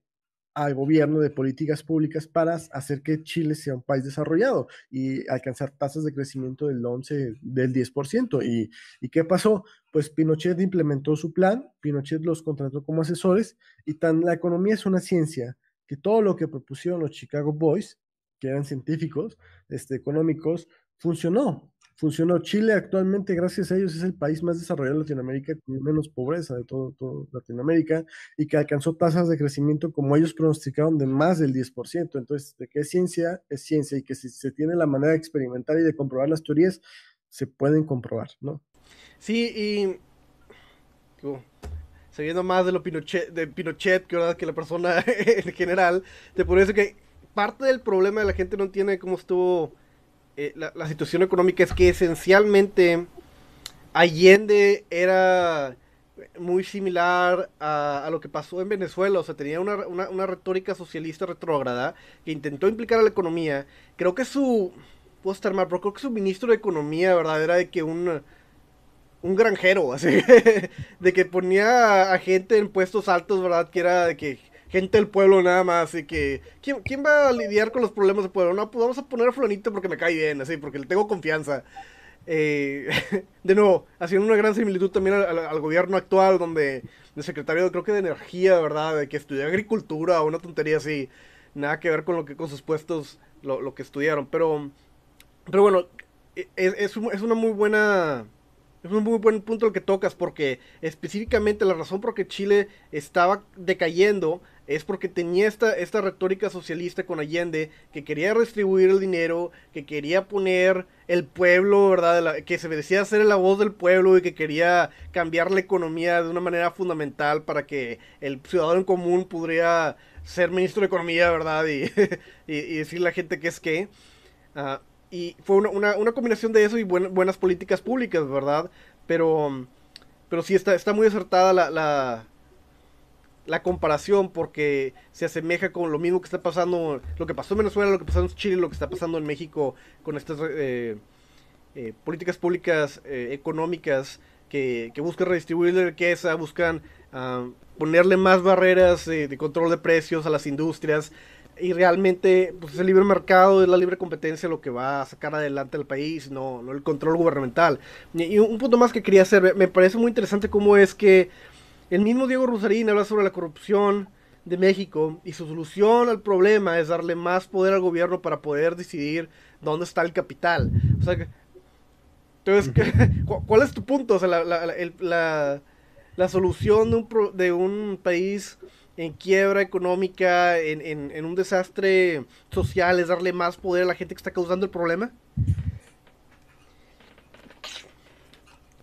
al gobierno de políticas públicas para hacer que Chile sea un país desarrollado y alcanzar tasas de crecimiento del 11, del 10%. ¿Y, ¿Y qué pasó? Pues Pinochet implementó su plan, Pinochet los contrató como asesores y tan la economía es una ciencia que todo lo que propusieron los Chicago Boys que eran científicos este, económicos, funcionó. Funcionó. Chile actualmente, gracias a ellos, es el país más desarrollado de Latinoamérica con menos pobreza de todo, Latinoamérica y que alcanzó tasas de crecimiento como ellos pronosticaron de más del 10%. Entonces, de qué es ciencia, es ciencia y que si se tiene la manera de experimentar y de comprobar las teorías, se pueden comprobar, ¿no? Sí, y sabiendo más de lo Pinochet, de Pinochet que, ¿verdad? que la persona en general, te podría decir que parte del problema de la gente no entiende cómo estuvo eh, la, situación económica es que esencialmente Allende era muy similar a, lo que pasó en Venezuela, o sea, tenía una, una, una retórica socialista retrógrada que intentó implicar a la economía. Creo que su, puedo creo que su ministro de Economía, ¿verdad? Era de que un, un granjero, así, de que ponía a gente en puestos altos, ¿verdad? Que era de que gente del pueblo nada más, y que, ¿quién, ¿quién va a lidiar con los problemas del pueblo? No, pues vamos a poner a fulanito porque me cae bien, así, porque le tengo confianza. Eh, de nuevo, haciendo una gran similitud también al, gobierno actual, donde el secretario, creo que de energía, ¿verdad? De que estudió agricultura o una tontería así, nada que ver con lo que con sus puestos, lo, lo que estudiaron. Pero, pero bueno, es, es, es una muy buena es un muy buen punto el que tocas porque específicamente la razón por que Chile estaba decayendo es porque tenía esta, esta retórica socialista con Allende que quería redistribuir el dinero, que quería poner el pueblo, ¿verdad? que se decía ser la voz del pueblo y que quería cambiar la economía de una manera fundamental para que el ciudadano en común pudiera ser ministro de Economía, ¿verdad? Y, y, y decirle a la gente que es que. Uh, y fue una, una, combinación de eso y buen, buenas políticas públicas, ¿verdad? Pero, pero sí está, está muy acertada la, la, comparación porque se asemeja con lo mismo que está pasando, lo que pasó en Venezuela, lo que pasó en Chile, lo que está pasando en México con estas eh, eh, políticas públicas eh, económicas que, que, buscan redistribuir la riqueza, buscan uh, ponerle más barreras de control de precios a las industrias y realmente pues, el libre mercado es la libre competencia lo que va a sacar adelante al país, no, no el control gubernamental. Y, un punto más que quería hacer, me parece muy interesante cómo es que el mismo Diego Rosarín habla sobre la corrupción de México y su solución al problema es darle más poder al gobierno para poder decidir dónde está el capital. O sea, entonces, ¿cuál es tu punto? O sea, la, la, la, la solución de un, de un país en quiebra económica, en, en, en, un desastre social, es darle más poder a la gente que está causando el problema.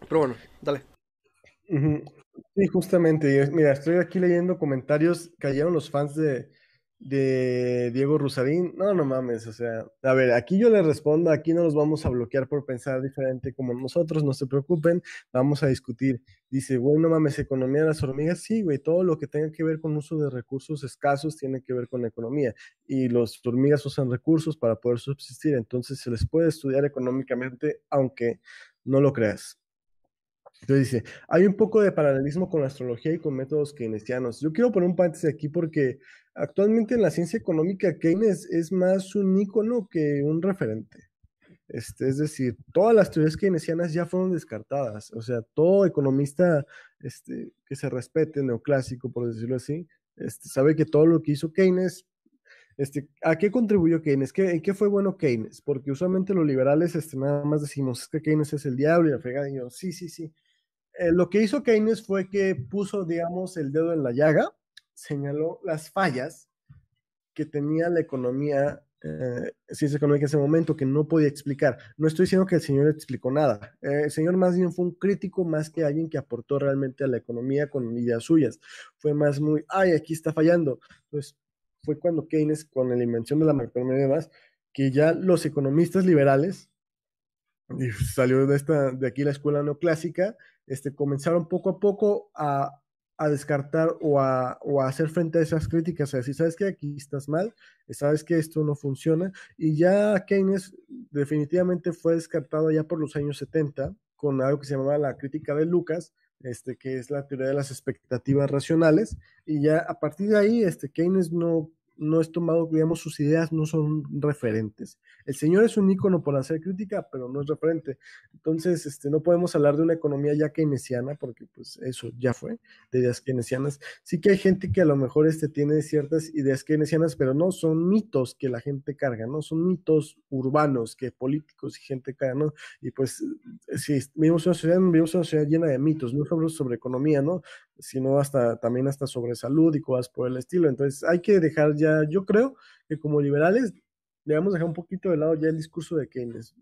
Pero bueno, dale. Sí, justamente. Mira, estoy aquí leyendo comentarios. Cayeron los fans de, de Diego Rusarín, no, no mames, o sea, a ver, aquí yo le respondo, aquí no nos vamos a bloquear por pensar diferente como nosotros, no se preocupen, vamos a discutir. Dice, güey, no mames, economía de las hormigas, sí, güey, todo lo que tenga que ver con uso de recursos escasos tiene que ver con la economía, y los hormigas usan recursos para poder subsistir, entonces se les puede estudiar económicamente, aunque no lo creas. Entonces dice, hay un poco de paralelismo con la astrología y con métodos keynesianos. Yo quiero poner un paréntesis aquí porque actualmente en la ciencia económica Keynes es más un ícono que un referente. Este, es decir, todas las teorías keynesianas ya fueron descartadas. O sea, todo economista este, que se respete, neoclásico, por decirlo así, este, sabe que todo lo que hizo Keynes este, ¿A qué contribuyó Keynes? ¿Qué, ¿En qué fue bueno Keynes? Porque usualmente los liberales este, nada más decimos es que Keynes es el diablo y la fregada. Y yo, sí, sí, sí. Eh, lo que hizo Keynes fue que puso, digamos, el dedo en la llaga, señaló las fallas que tenía la economía, eh, ciencia económica en ese momento, que no podía explicar. No estoy diciendo que el señor explicó nada. Eh, el señor más bien fue un crítico más que alguien que aportó realmente a la economía con ideas suyas. Fue más muy, ay, aquí está fallando. Entonces, fue cuando Keynes, con la invención de la macroeconomía y demás, que ya los economistas liberales, y salió de, esta, de aquí la escuela neoclásica, este, comenzaron poco a poco a, descartar o a, hacer frente a esas críticas, a decir, ¿sabes qué? Aquí estás mal, sabes que esto no funciona. Y ya Keynes definitivamente fue descartado ya por los años 70 con algo que se llamaba la crítica de Lucas, este, que es la teoría de las expectativas racionales, y ya a partir de ahí, este, Keynes no no es tomado, digamos, sus ideas no son referentes. El señor es un ícono por hacer crítica, pero no es referente. Entonces, este, no podemos hablar de una economía ya keynesiana, porque pues eso ya fue, de ideas keynesianas. Sí que hay gente que a lo mejor este, tiene ciertas ideas keynesianas, pero no son mitos que la gente carga, ¿no? Son mitos urbanos que políticos y gente carga, ¿no? Y pues, si vivimos una sociedad, vivimos una sociedad llena de mitos, no solo sobre economía, ¿no? Sino hasta, también hasta sobre salud y cosas por el estilo. Entonces, hay que dejar ya yo creo que como liberales debemos dejar un poquito de lado ya el discurso de Keynes.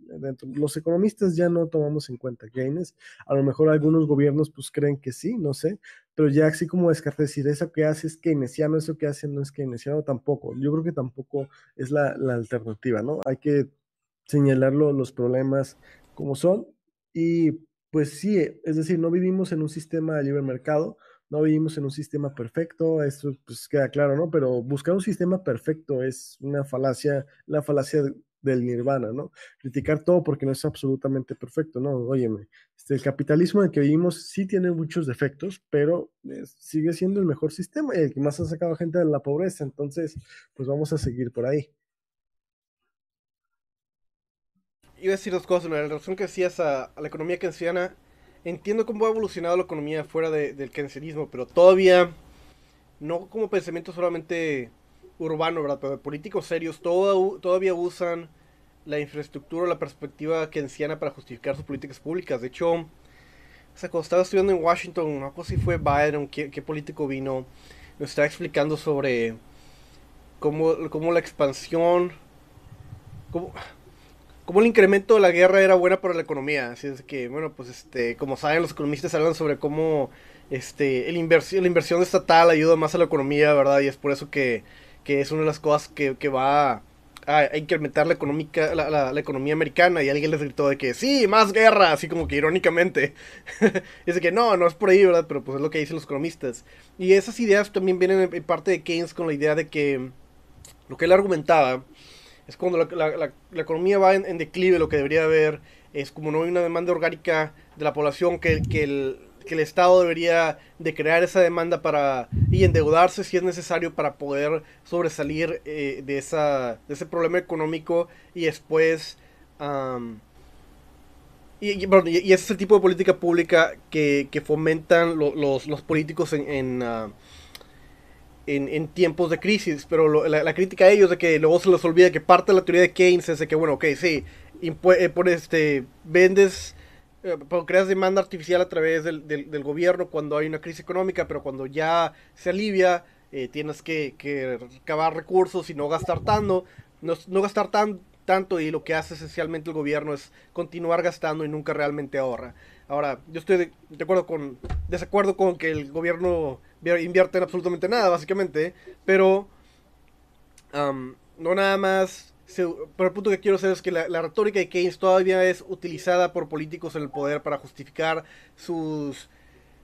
Los economistas ya no tomamos en cuenta Keynes. A lo mejor algunos gobiernos pues creen que sí, no sé, pero ya así como descartar decir eso que hace es keynesiano, eso que hace no es keynesiano tampoco. Yo creo que tampoco es la, la alternativa, ¿no? Hay que señalarlo los problemas como son y pues sí, es decir, no vivimos en un sistema de libre mercado, no vivimos en un sistema perfecto, eso pues queda claro, ¿no? Pero buscar un sistema perfecto es una falacia, la falacia del nirvana, ¿no? Criticar todo porque no es absolutamente perfecto, ¿no? Óyeme, este, el capitalismo en el que vivimos sí tiene muchos defectos, pero eh, sigue siendo el mejor sistema y el que más ha sacado gente de la pobreza, entonces, pues vamos a seguir por ahí. Iba a decir dos cosas, en relación que decías a, la economía keynesiana, entiendo cómo ha evolucionado la economía fuera del keynesianismo, pero todavía, no como pensamiento solamente urbano, ¿verdad? Pero de políticos serios todavía usan la infraestructura la perspectiva keynesiana para justificar sus políticas públicas. De hecho, o cuando estaba estudiando en Washington, no sé si fue Biden, qué, qué político vino, nos estaba explicando sobre cómo, cómo la expansión, cómo, como el incremento de la guerra era buena para la economía. Así es que, bueno, pues este, como saben, los economistas hablan sobre cómo este, el inversión, la inversión estatal ayuda más a la economía, ¿verdad? Y es por eso que, que es una de las cosas que, que va a, incrementar la, económica, la, la, economía americana. Y alguien les gritó de que sí, más guerra, así como que irónicamente. de que no, no es por ahí, ¿verdad? Pero pues es lo que dicen los economistas. Y esas ideas también vienen en parte de Keynes con la idea de que lo que él argumentaba es cuando la, economía va en, declive, lo que debería haber es como no hay una demanda orgánica de la población, que, el, que el Estado debería de crear esa demanda para y endeudarse si es necesario para poder sobresalir eh, de, esa, de ese problema económico y después... y, y, ese es el tipo de política pública que, que fomentan los, los, políticos en, en, ah, en, tiempos de crisis, pero la, crítica a ellos de que luego se les olvida que parte de la teoría de Keynes es de que, bueno, ok, sí, eh, por este, vendes, eh, creas demanda artificial a través del, del, gobierno cuando hay una crisis económica, pero cuando ya se alivia, eh, tienes que, que recabar recursos y no gastar tanto, no, gastar tan, tanto y lo que hace esencialmente el gobierno es continuar gastando y nunca realmente ahorra. Ahora, yo estoy de acuerdo con, desacuerdo con que el gobierno invierte en absolutamente nada, básicamente, pero no nada más. pero el punto que quiero hacer es que la, retórica de Keynes todavía es utilizada por políticos en el poder para justificar sus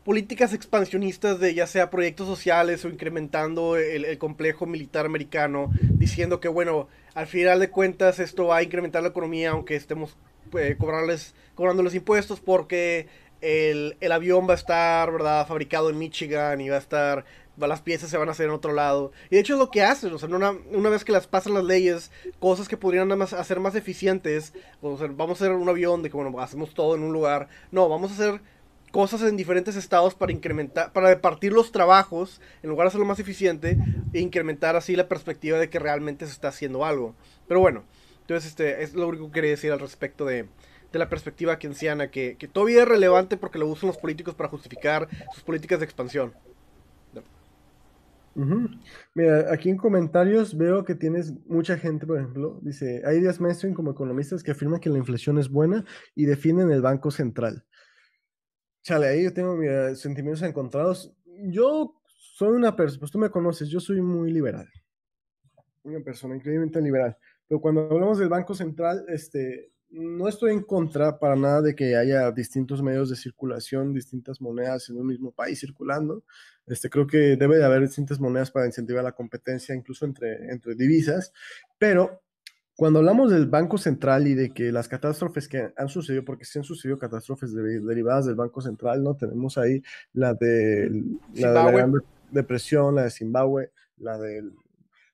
políticas expansionistas de ya sea proyectos sociales o incrementando el, complejo militar americano, diciendo que bueno, al final de cuentas esto va a incrementar la economía aunque estemos eh, cobrarles, cobrándoles impuestos porque el, avión va a estar, ¿verdad? Fabricado en Michigan y va a estar, las piezas se van a hacer en otro lado. Y de hecho es lo que hacen, o sea, una, una vez que las pasan las leyes, cosas que podrían más hacer más eficientes, vamos a hacer un avión de que, bueno, hacemos todo en un lugar. No, vamos a hacer cosas en diferentes estados para incrementar, para repartir los trabajos, en lugar de hacerlo más eficiente, e incrementar así la perspectiva de que realmente se está haciendo algo. Pero bueno, entonces este es lo único que quería decir al respecto de, de la perspectiva keynesiana, que, que todavía es relevante porque lo usan los políticos para justificar sus políticas de expansión. Mira, aquí en comentarios veo que tienes mucha gente, por ejemplo, dice, hay ideas mainstream como economistas que afirman que la inflación es buena y defienden el Banco Central. Chale, ahí yo tengo sentimientos encontrados. Yo soy una persona, pues tú me conoces, yo soy muy liberal. Una persona increíblemente liberal. Pero cuando hablamos del Banco Central, este, no estoy en contra para nada de que haya distintos medios de circulación, distintas monedas en un mismo país circulando. Este, creo que debe de haber distintas monedas para incentivar la competencia, incluso entre, entre divisas. Pero cuando hablamos del Banco Central y de que las catástrofes que han sucedido, porque sí han sucedido catástrofes derivadas del Banco Central, ¿no? Tenemos ahí la de la, de la Gran Depresión, la de Zimbabue, la del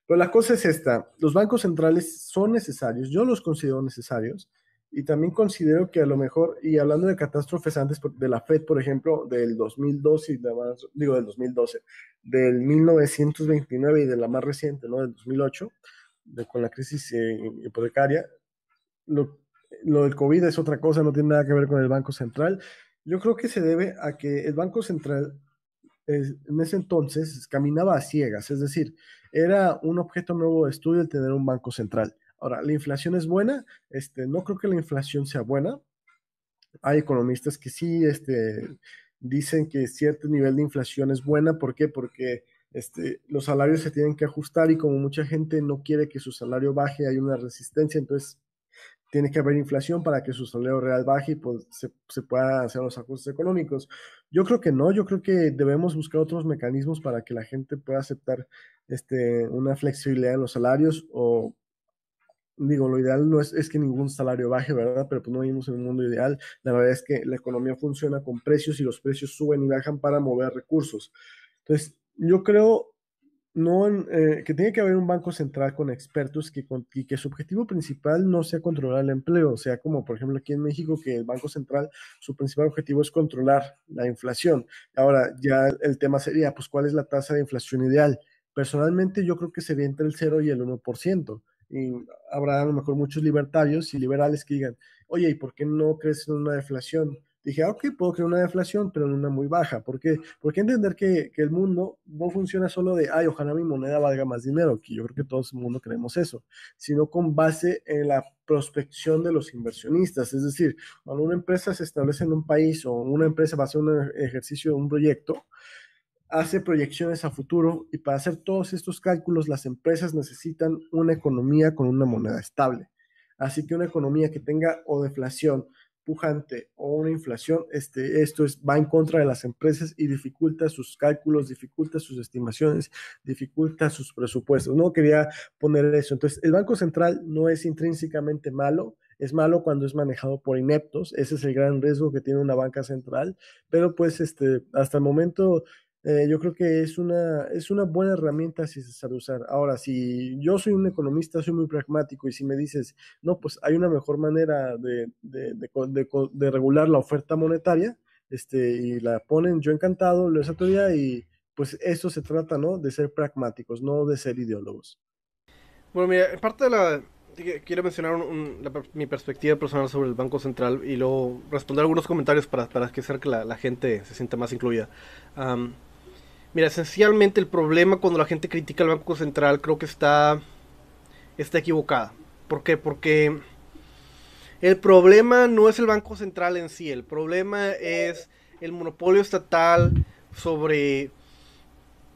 pero la cosa es esta, los bancos centrales son necesarios, yo los considero necesarios, y también considero que a lo mejor, y hablando de catástrofes antes de la FED, por ejemplo, del 2012 y demás, digo del 2012, del 1929 y de la más reciente, ¿no? Del 2008, de, con la crisis eh, hipotecaria, lo, lo del COVID es otra cosa, no tiene nada que ver con el Banco Central. Yo creo que se debe a que el Banco Central en ese entonces caminaba a ciegas, es decir, era un objeto nuevo de estudio el tener un banco central Ahora, ¿la inflación es buena? Este, no creo que la inflación sea buena. Hay economistas que sí este, dicen que cierto nivel de inflación es buena. ¿Por qué? Porque este, los salarios se tienen que ajustar y como mucha gente no quiere que su salario baje, hay una resistencia, entonces tiene que haber inflación para que su salario real baje y pues, se, se puedan hacer los ajustes económicos. Yo creo que no, yo creo que debemos buscar otros mecanismos para que la gente pueda aceptar este, una flexibilidad en los salarios o digo, lo ideal no es, es, que ningún salario baje, ¿verdad? Pero pues no vivimos en un mundo ideal. La verdad es que la economía funciona con precios y los precios suben y bajan para mover recursos. Entonces, yo creo no, eh, que tiene que haber un banco central con expertos que, y que su objetivo principal no sea controlar el empleo, o sea, como por ejemplo aquí en México, que el Banco Central, su principal objetivo es controlar la inflación. Ahora, ya el tema sería, pues, ¿cuál es la tasa de inflación ideal? Personalmente, yo creo que sería entre el 0 y el 1%. Y habrá a lo mejor muchos libertarios y liberales que digan, oye, ¿y por qué no crees en una deflación? dije, ah, ok, puedo crear una deflación, pero en una muy baja. ¿Por qué? Porque entender que, que, el mundo no funciona solo de, ay, ojalá mi moneda valga más dinero, que yo creo que todo el mundo queremos eso, sino con base en la prospección de los inversionistas. Es decir, cuando una empresa se establece en un país o una empresa va a hacer un ejercicio, un proyecto, hace proyecciones a futuro y para hacer todos estos cálculos las empresas necesitan una economía con una moneda estable. Así que una economía que tenga o deflación, pujante o una inflación, este, esto es, va en contra de las empresas y dificulta sus cálculos, dificulta sus estimaciones, dificulta sus presupuestos. No quería poner eso. Entonces, el Banco Central no es intrínsecamente malo, es malo cuando es manejado por ineptos, ese es el gran riesgo que tiene una banca central, pero pues este, hasta el momento eh, yo creo que es una, es una buena herramienta si se sabe usar. Ahora, si yo soy un economista, soy muy pragmático y si me dices, no, pues hay una mejor manera de, de, de, de regular la oferta monetaria este, y la ponen, yo encantado, lo esa teoría y pues eso se trata, ¿no? De ser pragmáticos, no de ser ideólogos. Bueno, mira, en parte de la... Quiero mencionar mi perspectiva personal sobre el Banco Central y luego responder algunos comentarios para, para que hacer que la, la gente se sienta más incluida. Mira, esencialmente el problema cuando la gente critica al Banco Central creo que está, está equivocada. ¿Por qué? Porque el problema no es el Banco Central en sí, el problema es el monopolio estatal sobre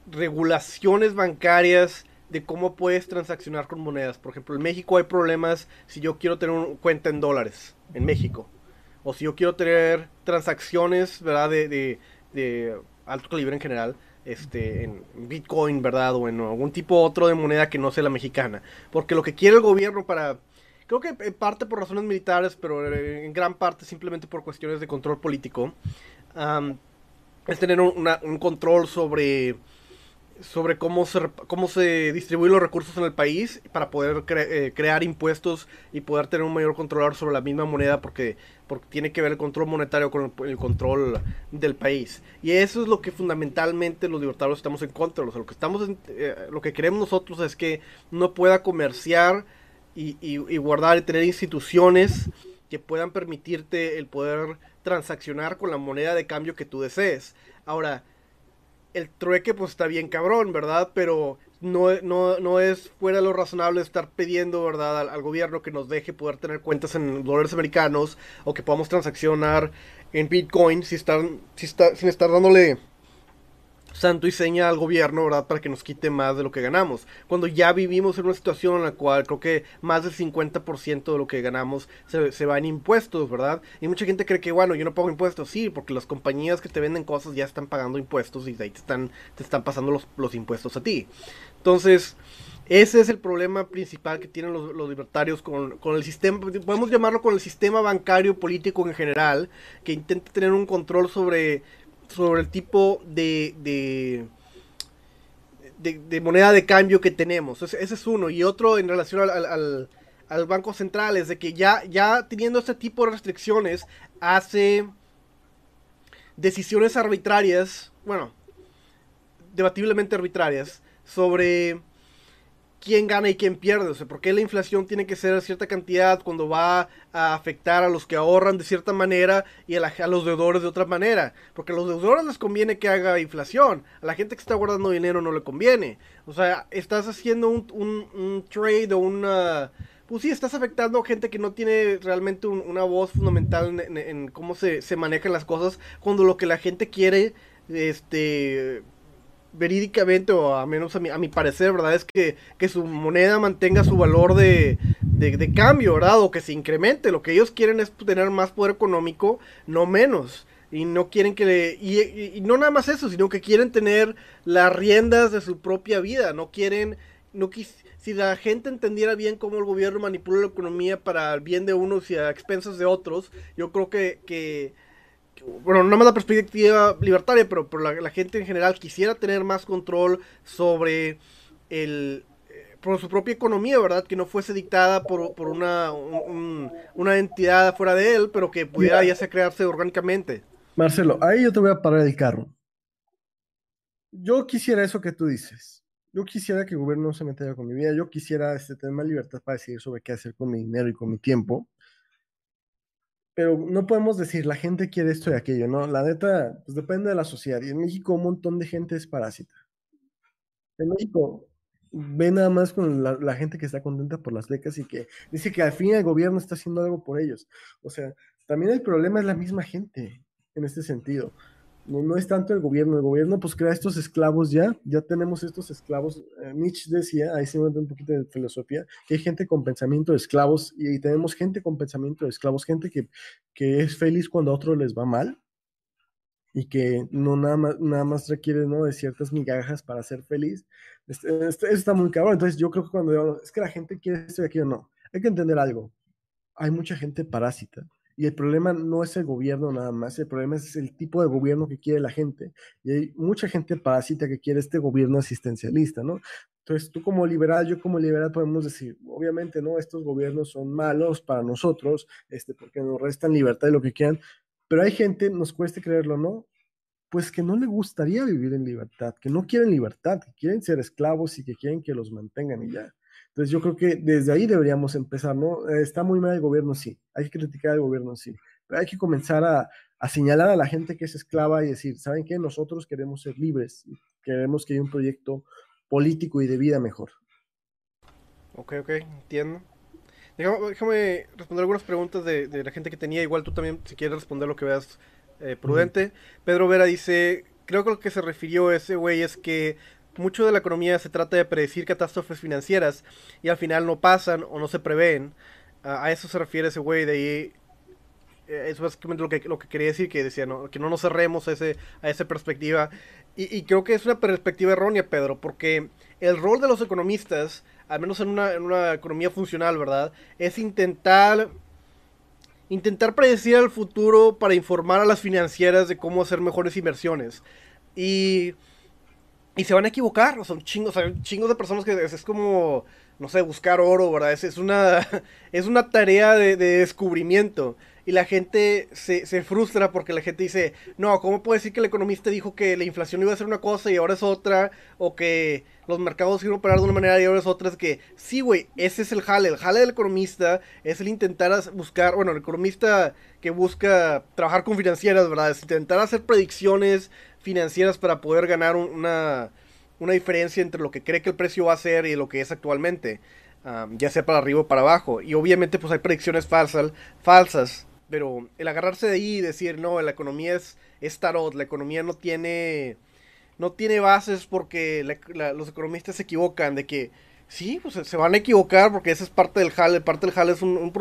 regulaciones bancarias de cómo puedes transaccionar con monedas. Por ejemplo, en México hay problemas si yo quiero tener una cuenta en dólares en México. O si yo quiero tener transacciones, ¿verdad? De, de, de alto calibre en general este, en Bitcoin, ¿verdad? O en algún tipo otro de moneda que no sea la mexicana. Porque lo que quiere el gobierno para... Creo que en parte por razones militares, pero en gran parte simplemente por cuestiones de control político, es tener un control sobre sobre cómo se, cómo se distribuyen los recursos en el país para poder eh, crear impuestos y poder tener un mayor control sobre la misma moneda porque, porque tiene que ver el control monetario con el, control del país. Y eso es lo que fundamentalmente los libertarios estamos en contra. O lo, que estamos eh, lo que queremos nosotros es que no pueda comerciar y, y guardar y tener instituciones que puedan permitirte el poder transaccionar con la moneda de cambio que tú desees. Ahora, el trueque pues está bien cabrón, ¿verdad? Pero no, no, no es fuera de lo razonable estar pidiendo, ¿verdad? Al, al, gobierno que nos deje poder tener cuentas en dólares americanos o que podamos transaccionar en Bitcoin si están, si está, sin estar dándole santo y seña al gobierno, ¿verdad? Para que nos quite más de lo que ganamos. Cuando ya vivimos en una situación en la cual creo que más del 50% de lo que ganamos se, se, va en impuestos, ¿verdad? Y mucha gente cree que, bueno, yo no pago impuestos. Sí, porque las compañías que te venden cosas ya están pagando impuestos y de ahí te están, te están pasando los, los impuestos a ti. Entonces, ese es el problema principal que tienen los, los libertarios con, con, el sistema, podemos llamarlo con el sistema bancario político en general, que intenta tener un control sobre sobre el tipo de, de, de, moneda de cambio que tenemos. Ese, es uno. Y otro en relación al, al, al, Banco Central es de que ya, ya teniendo este tipo de restricciones hace decisiones arbitrarias, bueno, debatiblemente arbitrarias, sobre quién gana y quién pierde. O sea, ¿por qué la inflación tiene que ser cierta cantidad cuando va a afectar a los que ahorran de cierta manera y a, la, a, los deudores de otra manera? Porque a los deudores les conviene que haga inflación. A la gente que está guardando dinero no le conviene. O sea, estás haciendo un, un, un trade o una pues sí, estás afectando a gente que no tiene realmente una voz fundamental en, cómo se, manejan las cosas, cuando lo que la gente quiere, este, verídicamente, o a menos a mi, a mi parecer, ¿verdad? Es que, que su moneda mantenga su valor de, de, cambio, ¿verdad? O que se incremente. Lo que ellos quieren es tener más poder económico, no menos y no quieren que le, y, no nada más eso, sino que quieren tener las riendas de su propia vida, no quieren, no si la gente entendiera bien cómo el gobierno manipula la economía para el bien de unos y a expensas de otros, yo creo que, que, bueno, no más la perspectiva libertaria, pero, por la, gente en general quisiera tener más control sobre el, eh, por su propia economía, ¿verdad? Que no fuese dictada por, por una, una entidad fuera de él, pero que pudiera ya sea crearse orgánicamente. Marcelo, ahí yo te voy a parar el carro. Yo quisiera eso que tú dices. Yo quisiera que el gobierno no se metiera con mi vida. Yo quisiera este, tener más libertad para decidir sobre qué hacer con mi dinero y con mi tiempo. Pero no podemos decir, la gente quiere esto y aquello, ¿no? La neta, pues depende de la sociedad. Y en México un montón de gente es parásita. En México, ve nada más con la, gente que está contenta por las becas y que dice que al fin el gobierno está haciendo algo por ellos. O sea, también el problema es la misma gente en este sentido. No, no es tanto el gobierno, el gobierno pues crea estos esclavos ya, ya tenemos estos esclavos. Eh, decía, ahí se mete un poquito de filosofía, que hay gente con pensamiento de esclavos y, tenemos gente con pensamiento de esclavos, gente que, que es feliz cuando a otro les va mal y que no nada más, nada más requiere ¿no? de ciertas migajas para ser feliz. Este, este, está muy cabrón. Entonces yo creo que cuando digo, es que la gente quiere esto y aquello, no. Hay que entender algo. Hay mucha gente parásita y el problema no es el gobierno nada más, el problema es el tipo de gobierno que quiere la gente. Y hay mucha gente parásita que quiere este gobierno asistencialista, ¿no? Entonces, tú como liberal, yo como liberal podemos decir, obviamente, ¿no? Estos gobiernos son malos para nosotros, este, porque nos restan libertad y lo que quieran, pero hay gente, nos cueste creerlo, ¿no? Pues que no le gustaría vivir en libertad, que no quieren libertad, que quieren ser esclavos y que quieren que los mantengan y ya. Entonces yo creo que desde ahí deberíamos empezar, ¿no? Eh, está muy mal el gobierno, sí, hay que criticar al gobierno, sí, pero hay que comenzar a, a, señalar a la gente que es esclava y decir, ¿saben qué? Nosotros queremos ser libres, queremos que haya un proyecto político y de vida mejor. Ok, ok, entiendo. Déjame, responder algunas preguntas de, de, la gente que tenía, igual tú también, si quieres responder lo que veas eh, prudente. Pedro Vera dice, creo que lo que se refirió ese güey es que mucho de la economía se trata de predecir catástrofes financieras y al final no pasan o no se prevén. a eso se refiere ese güey de ahí. Eh, es básicamente lo que, lo que quería decir, que decía, ¿no? que no nos cerremos a, ese, a esa perspectiva. Y, creo que es una perspectiva errónea, Pedro, porque el rol de los economistas, al menos en una, en una economía funcional, ¿verdad? Es intentar intentar predecir el futuro para informar a las financieras de cómo hacer mejores inversiones. Y y se van a equivocar, o son chingos, o chingos de personas que es, como, no sé, buscar oro, ¿verdad? Es, es una, es una tarea de, descubrimiento. Y la gente se, se, frustra porque la gente dice, no, ¿cómo puede decir que el economista dijo que la inflación iba a ser una cosa y ahora es otra? O que los mercados iban a operar de una manera y ahora es otra. Es que, sí, güey, ese es el jale. El jale del economista es el intentar buscar, bueno, el economista que busca trabajar con financieras, ¿verdad? Es intentar hacer predicciones financieras para poder ganar una, una diferencia entre lo que cree que el precio va a ser y lo que es actualmente, ya sea para arriba o para abajo. Y obviamente pues hay predicciones falsas, falsas, pero el agarrarse de ahí y decir, no, la economía es, es tarot, la economía no tiene, no tiene bases porque los economistas se equivocan de que... Sí, pues se van a equivocar porque esa es parte del HAL. Parte del HAL es un, un,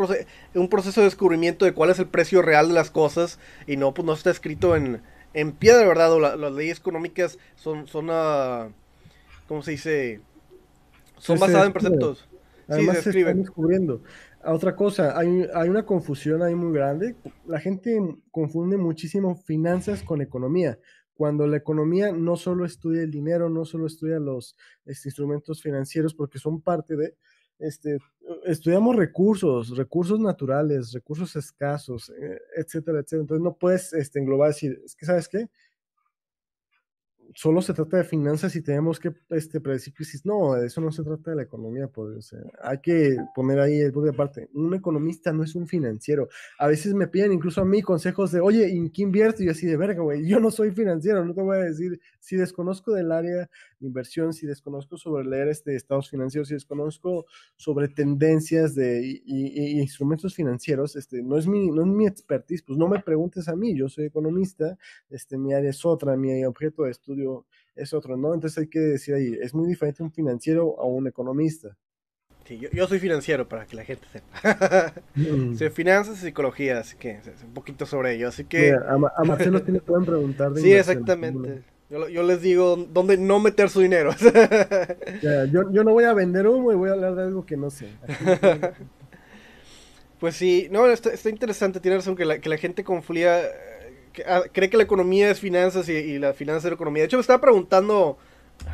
un proceso de descubrimiento de cuál es el precio real de las cosas y no, pues no está escrito en, en piedra, ¿verdad? O las leyes económicas son, son uh, ¿cómo se dice? Son basadas en preceptos. Además sí, se, están descubriendo. Otra cosa, hay, hay, una confusión ahí muy grande. La gente confunde muchísimo finanzas con economía, cuando la economía no solo estudia el dinero, no solo estudia los este, instrumentos financieros, porque son parte de, este, estudiamos recursos, recursos naturales, recursos escasos, eh, etcétera, etcétera. Entonces no puedes este, englobar decir, es que, ¿sabes qué? solo se trata de finanzas y tenemos que este, predecir crisis. No, eso no se trata de la economía, pues, hay que poner ahí el de aparte. Un economista no es un financiero. A veces me piden incluso a mí consejos de, oye, ¿en qué invierto? Y yo así de verga, güey, yo no soy financiero, no te voy a decir, si desconozco del área inversión, si desconozco sobre leer este estados financieros, si desconozco sobre tendencias de y, instrumentos financieros, este, no es mi, no es mi expertise, pues no me preguntes a mí, yo soy economista, este, mi área es otra, mi objeto de estudio es otro, ¿no? Entonces hay que decir ahí, es muy diferente un financiero a un economista. Sí, yo, soy financiero para que la gente sepa. Mm. Soy finanzas y psicología, así que un poquito sobre ello, así que... a, Marcelo te pueden preguntar. De sí, exactamente. Yo, les digo dónde no meter su dinero. yo, yo, no voy a vender humo y voy a hablar de algo que no sé. pues sí, no, está, interesante, tiene razón que la, que la gente confía Ah, cree que la economía es finanzas y, la finanza es economía. De hecho, me estaba preguntando,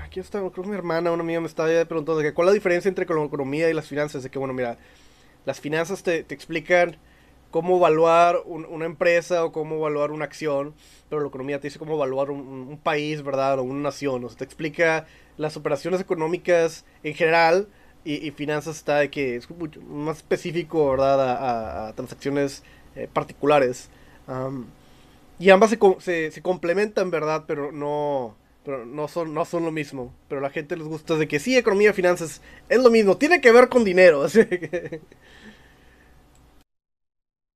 aquí está, creo que mi hermana, una amiga me estaba preguntando de que, cuál es la diferencia entre la economía y las finanzas. De que, bueno, mira, las finanzas te, te explican cómo evaluar una empresa o cómo evaluar una acción, pero la economía te dice cómo evaluar un, país, ¿verdad? O una nación. O sea, te explica las operaciones económicas en general y, finanzas está de que es mucho más específico, ¿verdad? A, transacciones eh, particulares. Y ambas se, se, complementan, ¿verdad? Pero no, pero no son, no son lo mismo. Pero a la gente les gusta de que sí, economía y finanzas es lo mismo, tiene que ver con dinero. Así que...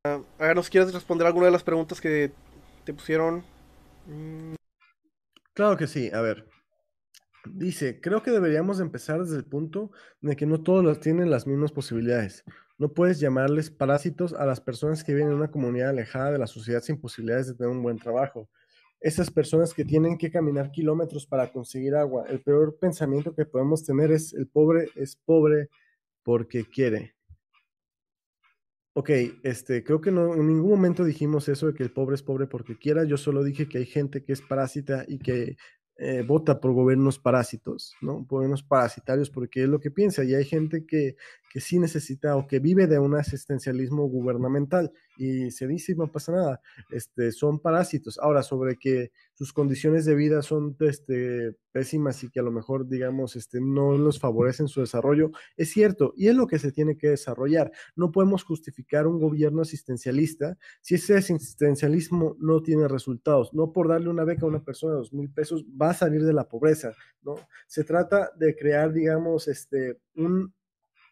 a ver, ¿nos quieres responder alguna de las preguntas que te pusieron? Mm. Claro que sí, a ver. Dice, creo que deberíamos empezar desde el punto de que no todos tienen las mismas posibilidades. No puedes llamarles parásitos a las personas que viven en una comunidad alejada de la sociedad sin posibilidades de tener un buen trabajo. Esas personas que tienen que caminar kilómetros para conseguir agua. El peor pensamiento que podemos tener es el pobre es pobre porque quiere. Ok, este, creo que no, en ningún momento dijimos eso de que el pobre es pobre porque quiera. Yo solo dije que hay gente que es parásita y que eh, vota por gobiernos parásitos, ¿no? Gobiernos parasitarios, porque es lo que piensa. Y hay gente que, que sí necesita o que vive de un asistencialismo gubernamental y se dice no pasa nada, este, son parásitos. Ahora, sobre que sus condiciones de vida son este, pésimas y que a lo mejor, digamos, este, no los favorecen su desarrollo, es cierto, y es lo que se tiene que desarrollar. No podemos justificar un gobierno asistencialista si ese asistencialismo no tiene resultados. No por darle una beca a una persona de dos mil pesos va a salir de la pobreza, ¿no? Se trata de crear, digamos, este, un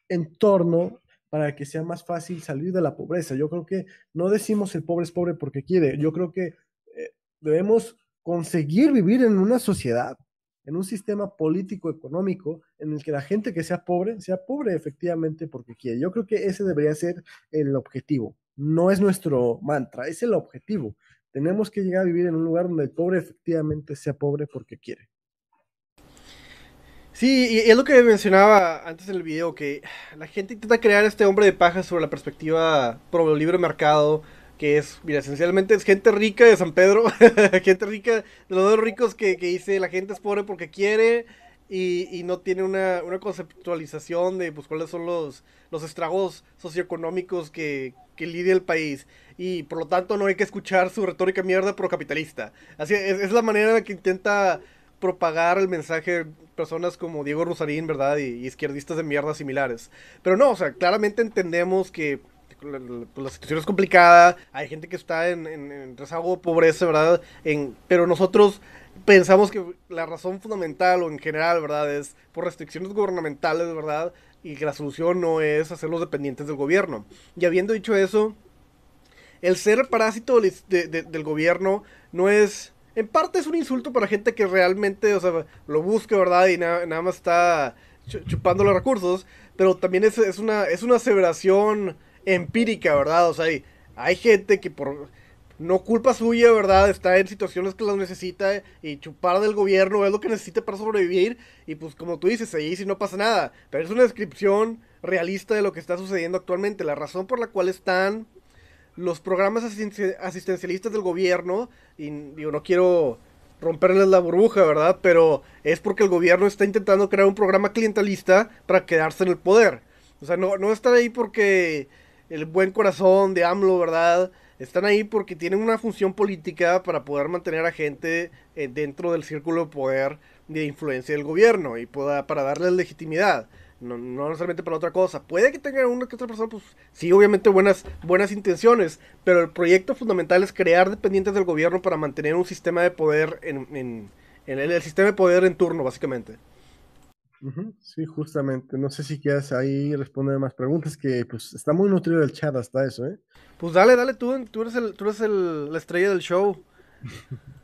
entorno para que sea más fácil salir de la pobreza. Yo creo que no decimos el pobre es pobre porque quiere, yo creo que eh, debemos conseguir vivir en una sociedad, en un sistema político económico en el que la gente que sea pobre sea pobre efectivamente porque quiere. Yo creo que ese debería ser el objetivo. No es nuestro mantra, es el objetivo. Tenemos que llegar a vivir en un lugar donde el pobre efectivamente sea pobre porque quiere. Sí, y es lo que mencionaba antes en el video, que la gente intenta crear este hombre de paja sobre la perspectiva pro libre mercado, que es, mira, esencialmente es gente rica de San Pedro, gente rica, de los dos ricos que, que, dice la gente es pobre porque quiere y, no tiene una, conceptualización de pues cuáles son los, los estragos socioeconómicos que, que lidia el país y por lo tanto no hay que escuchar su retórica mierda procapitalista. Así es, es la manera en la que intenta propagar el mensaje personas como Diego Rosarín, ¿verdad? Y, izquierdistas de mierda similares. Pero no, o sea, claramente entendemos que pues, la, situación es complicada, hay gente que está en, en, rezago de pobreza, ¿verdad? En, pero nosotros pensamos que la razón fundamental o en general, ¿verdad? Es por restricciones gubernamentales, ¿verdad? Y que la solución no es hacerlos dependientes del gobierno. Y habiendo dicho eso, el ser parásito del gobierno no es en parte es un insulto para gente que realmente, o sea, lo busca, ¿verdad? Y nada más está chupando los recursos, pero también es, es, una, es una aseveración empírica, ¿verdad? O sea, hay, gente que por no culpa suya, ¿verdad? Está en situaciones que las necesita y chupar del gobierno es lo que necesita para sobrevivir. Y pues como tú dices, ahí sí no pasa nada. Pero es una descripción realista de lo que está sucediendo actualmente. La razón por la cual están los programas asistencialistas del gobierno, y digo, no quiero romperles la burbuja, ¿verdad? Pero es porque el gobierno está intentando crear un programa clientelista para quedarse en el poder. O sea, no, no estar ahí porque el buen corazón de AMLO, ¿verdad? Están ahí porque tienen una función política para poder mantener a gente eh, dentro del círculo de poder de influencia del gobierno y pueda, para darles legitimidad. No, no, necesariamente para otra cosa. Puede que tenga una que otra persona, pues sí, obviamente buenas, buenas intenciones, pero el proyecto fundamental es crear dependientes del gobierno para mantener un sistema de poder en, en, en el, el, sistema de poder en turno, básicamente. Sí, justamente. No sé si quieres ahí responder más preguntas, que pues está muy nutrido el chat hasta eso, ¿eh? Pues dale, dale, tú, tú eres, el, tú eres el, la estrella del show.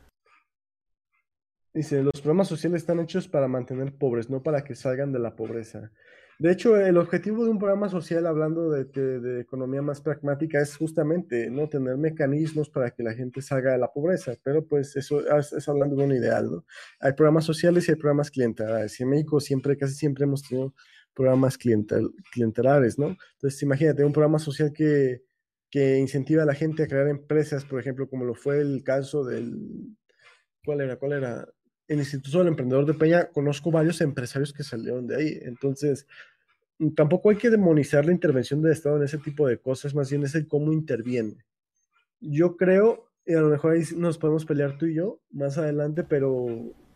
Dice, los programas sociales están hechos para mantener pobres, no para que salgan de la pobreza. De hecho, el objetivo de un programa social, hablando de, de, de, economía más pragmática, es justamente no tener mecanismos para que la gente salga de la pobreza. Pero pues eso es, hablando de un ideal, ¿no? Hay programas sociales y hay programas clientelares. Y en México siempre, casi siempre hemos tenido programas clientel, clientelares, ¿no? Entonces, imagínate, un programa social que, que incentiva a la gente a crear empresas, por ejemplo, como lo fue el caso del... ¿Cuál era? ¿Cuál era? El Instituto del Emprendedor de Peña, conozco varios empresarios que salieron de ahí. Entonces, tampoco hay que demonizar la intervención del Estado en ese tipo de cosas, más bien es el cómo interviene. Yo creo, y a lo mejor ahí nos podemos pelear tú y yo más adelante, pero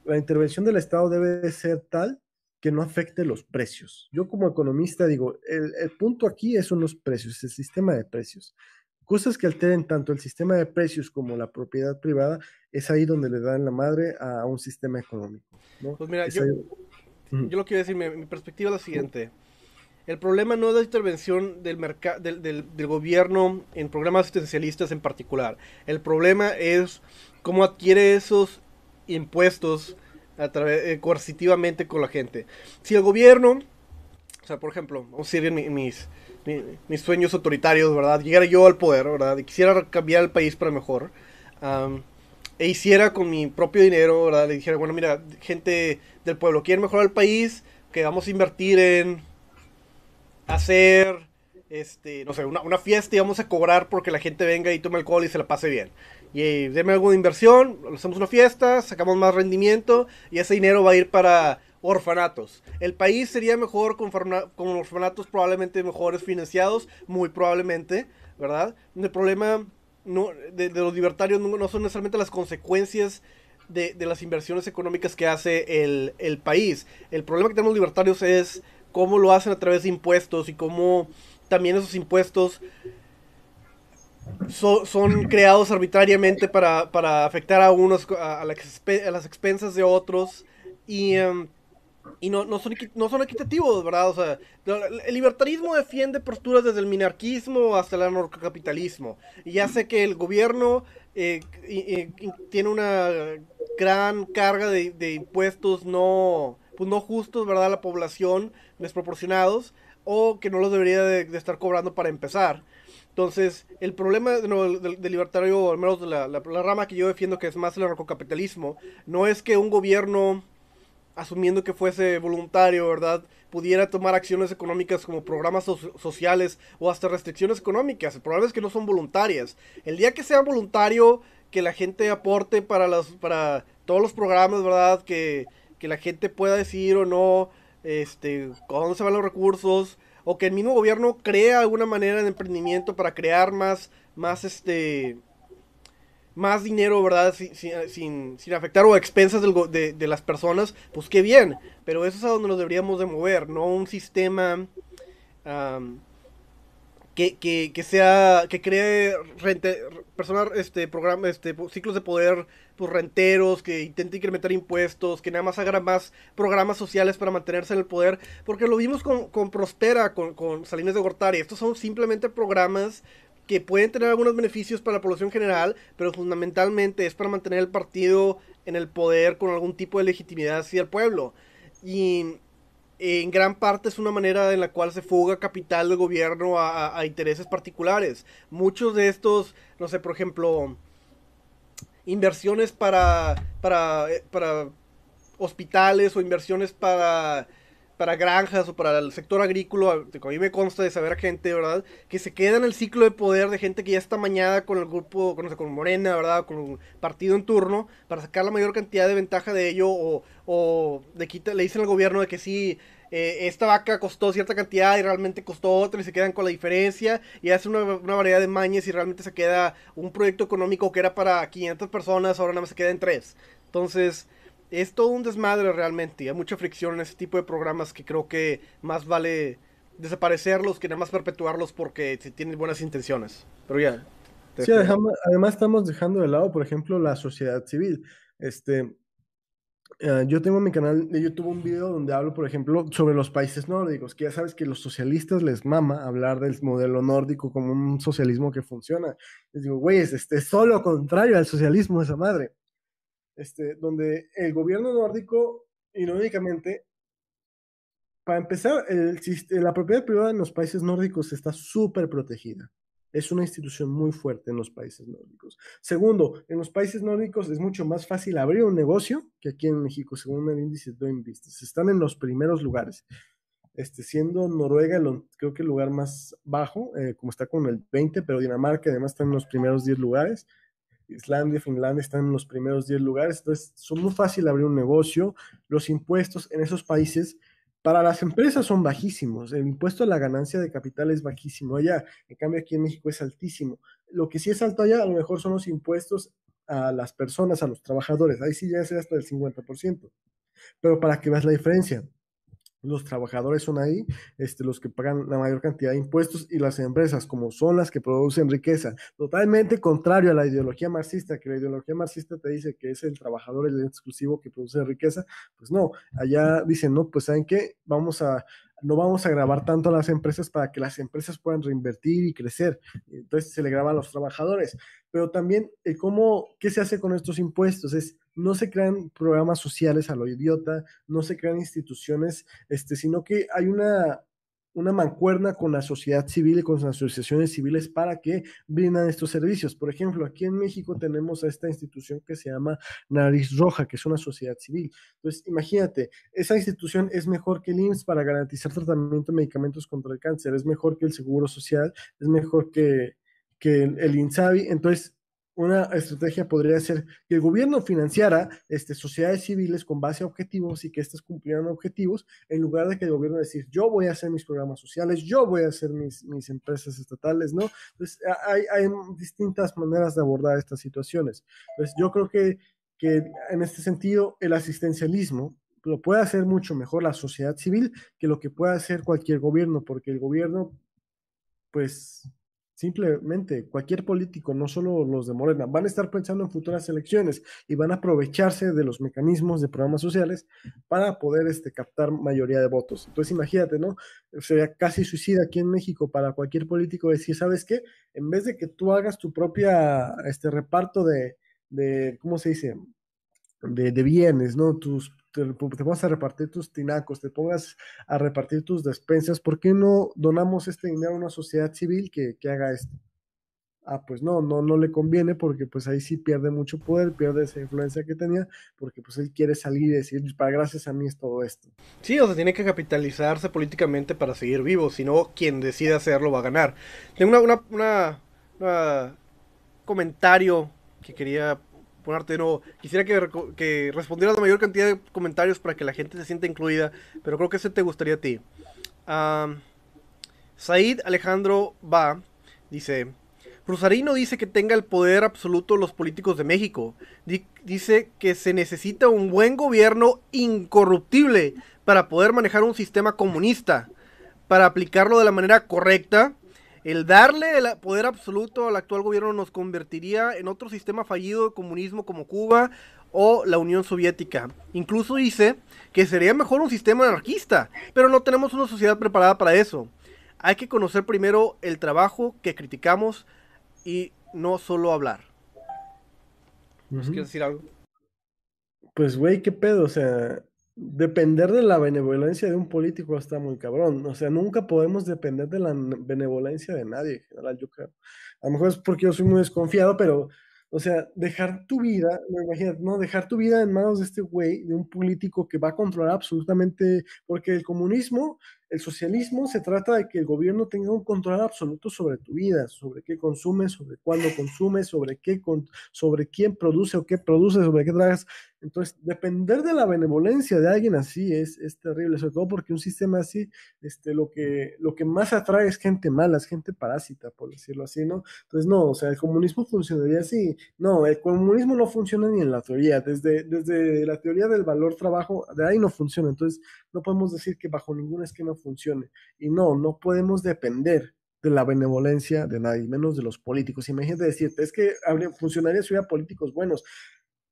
la intervención del Estado debe ser tal que no afecte los precios. Yo como economista digo, el, el punto aquí son los precios, el sistema de precios cosas que alteren tanto el sistema de precios como la propiedad privada, es ahí donde le dan la madre a un sistema económico. ¿no? Pues mira, yo, yo, lo quiero decir, mi, mi, perspectiva es la siguiente. El problema no es la intervención del, del, del, del, gobierno en programas asistencialistas en particular. El problema es cómo adquiere esos impuestos a través, eh, coercitivamente con la gente. Si el gobierno, o sea, por ejemplo, vamos a decir en mis, mis sueños autoritarios, ¿verdad? Llegara yo al poder, ¿verdad? Y quisiera cambiar el país para mejor. E hiciera con mi propio dinero, ¿verdad? Le dijera, bueno, mira, gente del pueblo, quieren mejorar el país, que vamos a invertir en hacer, este, no sé, una, fiesta y vamos a cobrar porque la gente venga y tome alcohol y se la pase bien. Y eh, deme algo inversión, hacemos una fiesta, sacamos más rendimiento y ese dinero va a ir para orfanatos. El país sería mejor con, con orfanatos probablemente mejores financiados, muy probablemente, ¿verdad? El problema no, de, los libertarios no, son necesariamente las consecuencias de, de las inversiones económicas que hace el, el, país. El problema que tenemos los libertarios es cómo lo hacen a través de impuestos y cómo también esos impuestos So, son creados arbitrariamente para, para afectar a unos a, a, la, a, las expensas de otros y um, y no, no, son, no son equitativos, ¿verdad? O sea, el libertarismo defiende posturas desde el minarquismo hasta el anarcocapitalismo. Y sé que el gobierno eh, tiene una gran carga de, de, impuestos no, pues no justos, ¿verdad? A la población, desproporcionados, o que no los debería de, de estar cobrando para empezar. Entonces, el problema del, libertario, al menos de la, la, la rama que yo defiendo, que es más el anarcocapitalismo, no es que un gobierno asumiendo que fuese voluntario, ¿verdad? Pudiera tomar acciones económicas como programas so sociales o hasta restricciones económicas. El problema es que no son voluntarias. El día que sea voluntario, que la gente aporte para, las, para todos los programas, ¿verdad? Que, que la gente pueda decidir o no este, dónde se van los recursos. O que el mismo gobierno crea alguna manera de emprendimiento para crear más, más este, más dinero, ¿verdad? Sin, sin, sin afectar o a expensas del, de, de, las personas, pues qué bien. Pero eso es a donde nos deberíamos de mover, no un sistema um, que, que, que, sea, que cree rente, personas, este, programa, este, ciclos de poder pues, renteros, que intente incrementar impuestos, que nada más haga más programas sociales para mantenerse en el poder, porque lo vimos con, con Prospera, con, con Salinas de Gortari. Estos son simplemente programas que pueden tener algunos beneficios para la población general, pero fundamentalmente es para mantener el partido en el poder con algún tipo de legitimidad hacia el pueblo. Y en gran parte es una manera en la cual se fuga capital del gobierno a, a, intereses particulares. Muchos de estos, no sé, por ejemplo, inversiones para, para, eh, para hospitales o inversiones para para granjas o para el sector agrícola, a mí me consta de saber gente, ¿verdad? Que se queda en el ciclo de poder de gente que ya está mañada con el grupo, con, con Morena, ¿verdad? Con un partido en turno, para sacar la mayor cantidad de ventaja de ello, o, o de quita, le dicen al gobierno de que sí, eh, esta vaca costó cierta cantidad y realmente costó otra y se quedan con la diferencia y hacen una, una, variedad de mañas y realmente se queda un proyecto económico que era para 500 personas, ahora nada más se queda en 3. Entonces, es todo un desmadre realmente y hay mucha fricción en ese tipo de programas que creo que más vale desaparecerlos que nada más perpetuarlos porque se tienen buenas intenciones. Pero ya. Sí, además estamos dejando de lado, por ejemplo, la sociedad civil. Este, uh, yo tengo en mi canal de YouTube un video donde hablo, por ejemplo, sobre los países nórdicos, que ya sabes que los socialistas les mama hablar del modelo nórdico como un socialismo que funciona. Les digo, güey, es este, solo lo contrario al socialismo, esa madre. Este, donde el gobierno nórdico, irónicamente, para empezar, el, la propiedad privada en los países nórdicos está súper protegida. Es una institución muy fuerte en los países nórdicos. Segundo, en los países nórdicos es mucho más fácil abrir un negocio que aquí en México, según el índice Doing Business. Están en los primeros lugares. Este, siendo Noruega, creo que el lugar más bajo, eh, como está con el 20, pero Dinamarca además está en los primeros 10 lugares. Islandia, Finlandia están en los primeros 10 lugares. Entonces, son muy fácil abrir un negocio. Los impuestos en esos países para las empresas son bajísimos, el impuesto a la ganancia de capital es bajísimo allá, en cambio aquí en México es altísimo. Lo que sí es alto allá a lo mejor son los impuestos a las personas, a los trabajadores, ahí sí ya es hasta el 50%. Pero para que veas la diferencia, los trabajadores son ahí, este, los que pagan la mayor cantidad de impuestos y las empresas, como son las que producen riqueza. Totalmente contrario a la ideología marxista, que la ideología marxista te dice que es el trabajador el exclusivo que produce riqueza. Pues no, allá dicen, no, pues saben qué, vamos a, no vamos a grabar tanto a las empresas para que las empresas puedan reinvertir y crecer. Entonces se le graba a los trabajadores. Pero también, ¿cómo, ¿qué se hace con estos impuestos? Es no se crean programas sociales a lo idiota, no se crean instituciones, este, sino que hay una, una mancuerna con la sociedad civil y con las asociaciones civiles para que brindan estos servicios. Por ejemplo, aquí en México tenemos a esta institución que se llama Nariz Roja, que es una sociedad civil. Entonces, imagínate, esa institución es mejor que el IMSS para garantizar tratamiento de medicamentos contra el cáncer, es mejor que el Seguro Social, es mejor que, que el, el INSABI. Entonces, una estrategia podría ser que el gobierno financiara este, sociedades civiles con base a objetivos y que éstas cumplieran objetivos, en lugar de que el gobierno decir, yo voy a hacer mis programas sociales, yo voy a hacer mis, mis empresas estatales, ¿no? Entonces, hay, hay, distintas maneras de abordar estas situaciones. Entonces, yo creo que, que en este sentido, el asistencialismo lo puede hacer mucho mejor la sociedad civil que lo que puede hacer cualquier gobierno, porque el gobierno, pues Simplemente cualquier político, no solo los de Morena, van a estar pensando en futuras elecciones y van a aprovecharse de los mecanismos de programas sociales para poder este, captar mayoría de votos. Entonces imagínate, ¿no? Sería casi suicida aquí en México para cualquier político decir, ¿sabes qué? En vez de que tú hagas tu propia este, reparto de, de ¿cómo se dice? De, de bienes, ¿no? Tus te, te a repartir tus tinacos, te pongas a repartir tus despensas, ¿por qué no donamos este dinero a una sociedad civil que, que haga esto? Ah, pues no, no, no le conviene porque pues ahí sí pierde mucho poder, pierde esa influencia que tenía, porque pues él quiere salir y decir, para gracias a mí es todo esto. Sí, o sea, tiene que capitalizarse políticamente para seguir vivo, si no, quien decide hacerlo va a ganar. Tengo una, una, una, una comentario que quería ponerte no. Quisiera que, que respondieras la mayor cantidad de comentarios para que la gente se sienta incluida, pero creo que ese te gustaría a ti. Said Alejandro Va dice: Rosarino dice que tenga el poder absoluto los políticos de México. dice que se necesita un buen gobierno incorruptible para poder manejar un sistema comunista, para aplicarlo de la manera correcta el darle el poder absoluto al actual gobierno nos convertiría en otro sistema fallido de comunismo como Cuba o la Unión Soviética. Incluso dice que sería mejor un sistema anarquista, pero no tenemos una sociedad preparada para eso. Hay que conocer primero el trabajo que criticamos y no solo hablar. ¿Quieres decir algo? Pues, güey, qué pedo, o sea, depender de la benevolencia de un político está muy cabrón. O sea, nunca podemos depender de la benevolencia de nadie, general, yo creo. A lo mejor es porque yo soy muy desconfiado, pero, o sea, dejar tu vida, no, dejar tu vida en manos de este güey, de un político que va a controlar absolutamente, porque el comunismo El socialismo se trata de que el gobierno tenga un control absoluto sobre tu vida, sobre qué consumes, sobre cuándo consumes, sobre qué sobre quién produce o qué produce, sobre qué tragas. Entonces, depender de la benevolencia de alguien así es, es terrible, sobre todo porque un sistema así, este, lo, que, lo que más atrae es gente mala, es gente parásita, por decirlo así, ¿no? Entonces, no, o sea, el comunismo funcionaría así. No, el comunismo no funciona ni en la teoría, desde, desde la teoría del valor trabajo, de ahí no funciona. Entonces, no podemos decir que bajo ningún esquema funcione. Y no, no podemos depender de la benevolencia de nadie, menos de los políticos. Imagínate decirte, es que funcionaría si hubiera políticos buenos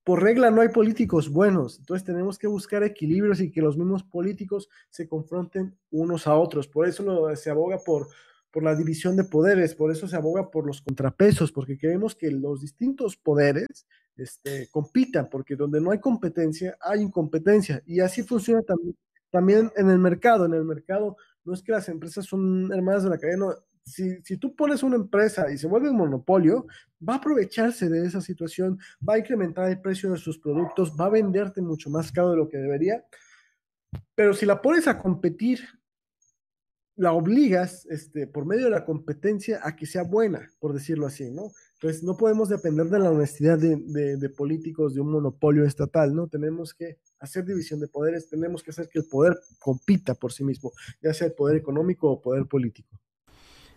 por regla no hay políticos buenos, entonces tenemos que buscar equilibrios y que los mismos políticos se confronten unos a otros. Por eso se aboga por, por la división de poderes, por eso se aboga por los contrapesos, porque queremos que los distintos poderes este, compitan, porque donde no hay competencia, hay incompetencia. Y así funciona también, también en el mercado. En el mercado no es que las empresas son hermanas de la cadena, si, si, tú pones una empresa y se vuelve un monopolio, va a aprovecharse de esa situación, va a incrementar el precio de sus productos, va a venderte mucho más caro de lo que debería. Pero si la pones a competir, la obligas este, por medio de la competencia a que sea buena, por decirlo así, ¿no? No podemos depender de la honestidad de, políticos de un monopolio estatal, ¿no? Tenemos que hacer división de poderes, tenemos que hacer que el poder compita por sí mismo, ya sea el poder económico o poder político.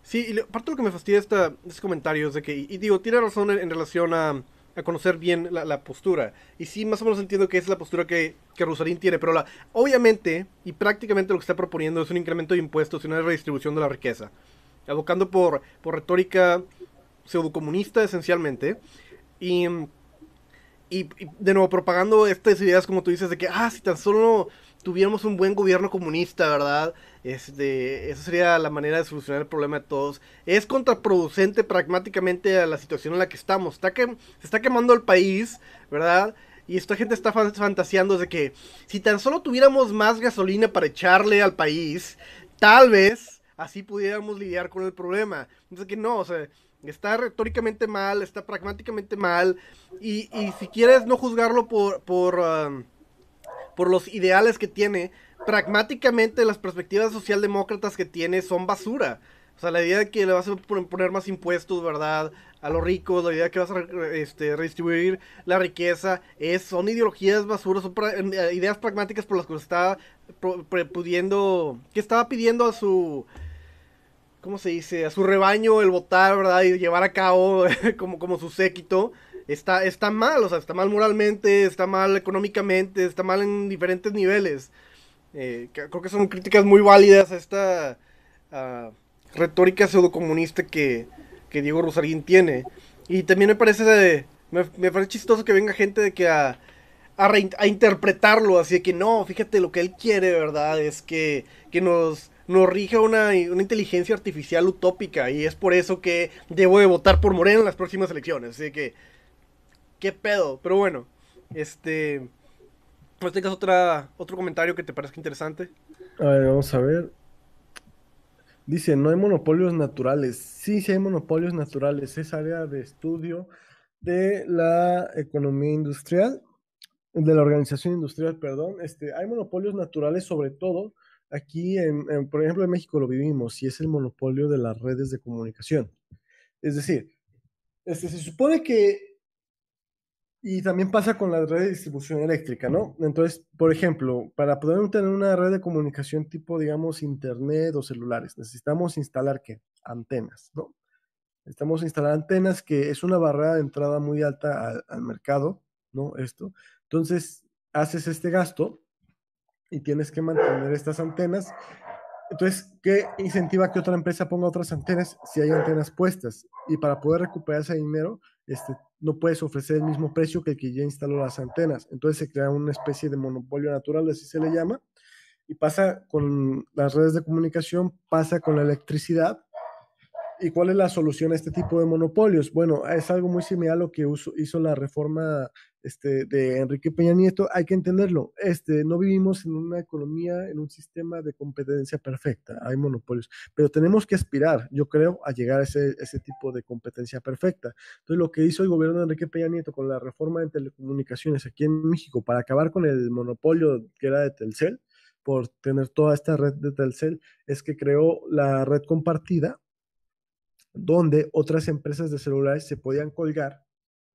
Sí, y parte de lo que me fastidia esta, este comentario es de que, y, digo, tiene razón en, relación a, conocer bien la, la, postura. Y sí, más o menos entiendo que es la postura que, que Rosarín tiene, pero la, obviamente y prácticamente lo que está proponiendo es un incremento de impuestos y una redistribución de la riqueza. Abocando por, por retórica pseudocomunista esencialmente. Y, y, de nuevo propagando estas ideas como tú dices de que, ah, si tan solo tuviéramos un buen gobierno comunista, ¿verdad? Este, esa sería la manera de solucionar el problema de todos. Es contraproducente pragmáticamente a la situación en la que estamos. Está que, se está quemando el país, ¿verdad? Y esta gente está fantaseando de que si tan solo tuviéramos más gasolina para echarle al país, tal vez así pudiéramos lidiar con el problema. Entonces que no, o sea, está retóricamente mal, está pragmáticamente mal. Y, y si quieres no juzgarlo por, por, um, por los ideales que tiene, pragmáticamente las perspectivas socialdemócratas que tiene son basura. O sea, la idea de que le vas a poner más impuestos, ¿verdad? A los ricos, la idea de que vas a este, redistribuir la riqueza, es, son ideologías basura, son eh, ideas pragmáticas por las que está pudiendo, que estaba pidiendo a su, ¿cómo se dice? A su rebaño el votar, ¿verdad? Y llevar a cabo como, como su séquito. Está, está mal, o sea, está mal moralmente, está mal económicamente, está mal en diferentes niveles. Eh, creo que son críticas muy válidas a esta retórica pseudocomunista que, que Diego Rosarín tiene. Y también me parece, me, parece chistoso que venga gente de que a, a, interpretarlo, así que no, fíjate, lo que él quiere, ¿verdad? Es que, que nos, nos rija una, una, inteligencia artificial utópica y es por eso que debo de votar por Moreno en las próximas elecciones. Así que, ¿qué pedo? Pero bueno, este... ¿No tengas otra, otro comentario que te parezca interesante? A ver, vamos a ver. Dice, no hay monopolios naturales. Sí, sí hay monopolios naturales. Es área de estudio de la economía industrial, de la organización industrial, perdón. Este, hay monopolios naturales, sobre todo aquí, en, por ejemplo, en México lo vivimos, y es el monopolio de las redes de comunicación. Es decir, este, se supone que y también pasa con la red de distribución eléctrica, ¿no? Entonces, por ejemplo, para poder tener una red de comunicación tipo, digamos, internet o celulares, necesitamos instalar qué? Antenas, ¿no? Necesitamos instalar antenas, que es una barrera de entrada muy alta al, al mercado, ¿no? Esto. Entonces, haces este gasto y tienes que mantener estas antenas. Entonces, ¿qué incentiva que otra empresa ponga otras antenas si hay antenas puestas? Y para poder recuperar ese dinero, este, no puedes ofrecer el mismo precio que el que ya instaló las antenas. Entonces se crea una especie de monopolio natural, así se le llama. Y pasa con las redes de comunicación, pasa con la electricidad. ¿Y cuál es la solución a este tipo de monopolios? Bueno, es algo muy similar a lo que hizo la reforma este, de Enrique Peña Nieto, hay que entenderlo. Este, no vivimos en una economía, en un sistema de competencia perfecta, hay monopolios, pero tenemos que aspirar, yo creo, a llegar a ese, ese tipo de competencia perfecta. Entonces, lo que hizo el gobierno de Enrique Peña Nieto con la reforma de telecomunicaciones aquí en México para acabar con el monopolio que era de Telcel, por tener toda esta red de Telcel es que creó la red compartida, donde otras empresas de celulares se podían colgar,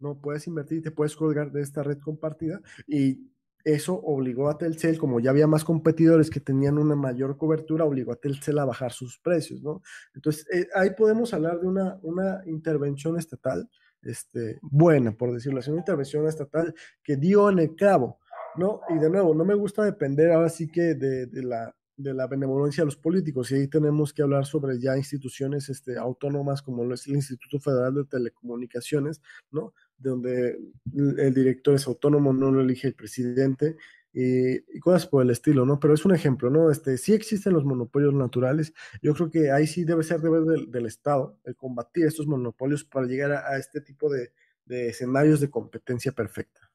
no puedes invertir, te puedes colgar de esta red compartida y eso obligó a Telcel, como ya había más competidores que tenían una mayor cobertura, obligó a Telcel a bajar sus precios, ¿no? Entonces, eh, ahí podemos hablar de una, una intervención estatal este, buena, por decirlo así, una intervención estatal que dio en el clavo, ¿no? Y de nuevo, no me gusta depender ahora sí que de, de la, de la benevolencia de los políticos, y ahí tenemos que hablar sobre ya instituciones este, autónomas como lo es el Instituto Federal de Telecomunicaciones, ¿no? Donde el director es autónomo, no lo elige el presidente, y, cosas por el estilo, ¿no? Pero es un ejemplo, ¿no? Este, sí existen los monopolios naturales, yo creo que ahí sí debe ser deber del, Estado el combatir estos monopolios para llegar a, este tipo de, de, escenarios de competencia perfecta.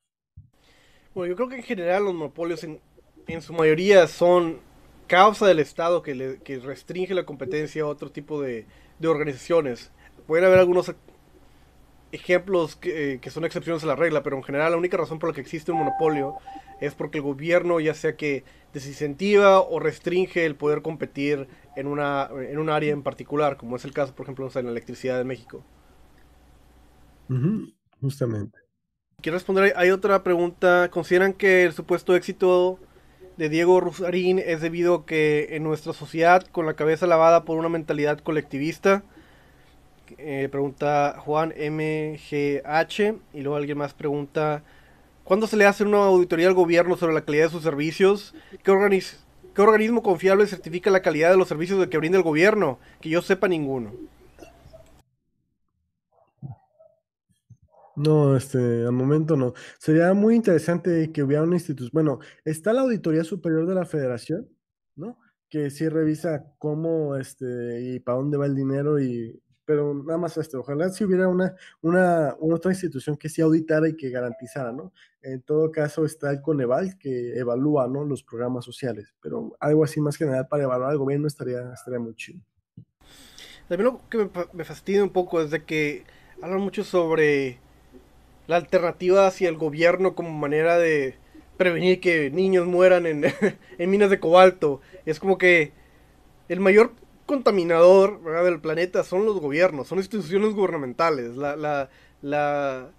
Bueno, yo creo que en general los monopolios en, en su mayoría son causa del Estado que, que restringe la competencia a otro tipo de, de organizaciones. Pueden haber algunos ejemplos que, eh, que, son excepciones a la regla, pero en general la única razón por la que existe un monopolio es porque el gobierno ya sea que desincentiva o restringe el poder competir en, una, en un área en particular, como es el caso, por ejemplo, en la electricidad de México. Uh -huh, justamente. Quiero responder, hay otra pregunta. ¿Consideran que el supuesto éxito de Diego Rusarín es debido a que en nuestra sociedad, con la cabeza lavada por una mentalidad colectivista, eh, pregunta Juan MGH, y luego alguien más pregunta, ¿cuándo se le hace una auditoría al gobierno sobre la calidad de sus servicios? ¿Qué, organiz ¿Qué organismo confiable certifica la calidad de los servicios que brinda el gobierno? Que yo sepa ninguno. No, este, al momento no. Sería muy interesante que hubiera una institución. Bueno, está la Auditoría Superior de la Federación, ¿no? Que sí revisa cómo, este, y para dónde va el dinero y pero nada más esto, ojalá si hubiera una, una, otra institución que sí auditara y que garantizara, ¿no? En todo caso está el Coneval que evalúa, ¿no? Los programas sociales, pero algo así más general para evaluar al gobierno estaría, estaría muy chido. También lo que me, fastidia un poco es de que hablan mucho sobre la alternativa hacia el gobierno como manera de prevenir que niños mueran en minas de cobalto. Es como que el mayor contaminador del planeta son los gobiernos, son instituciones gubernamentales, la, la, la,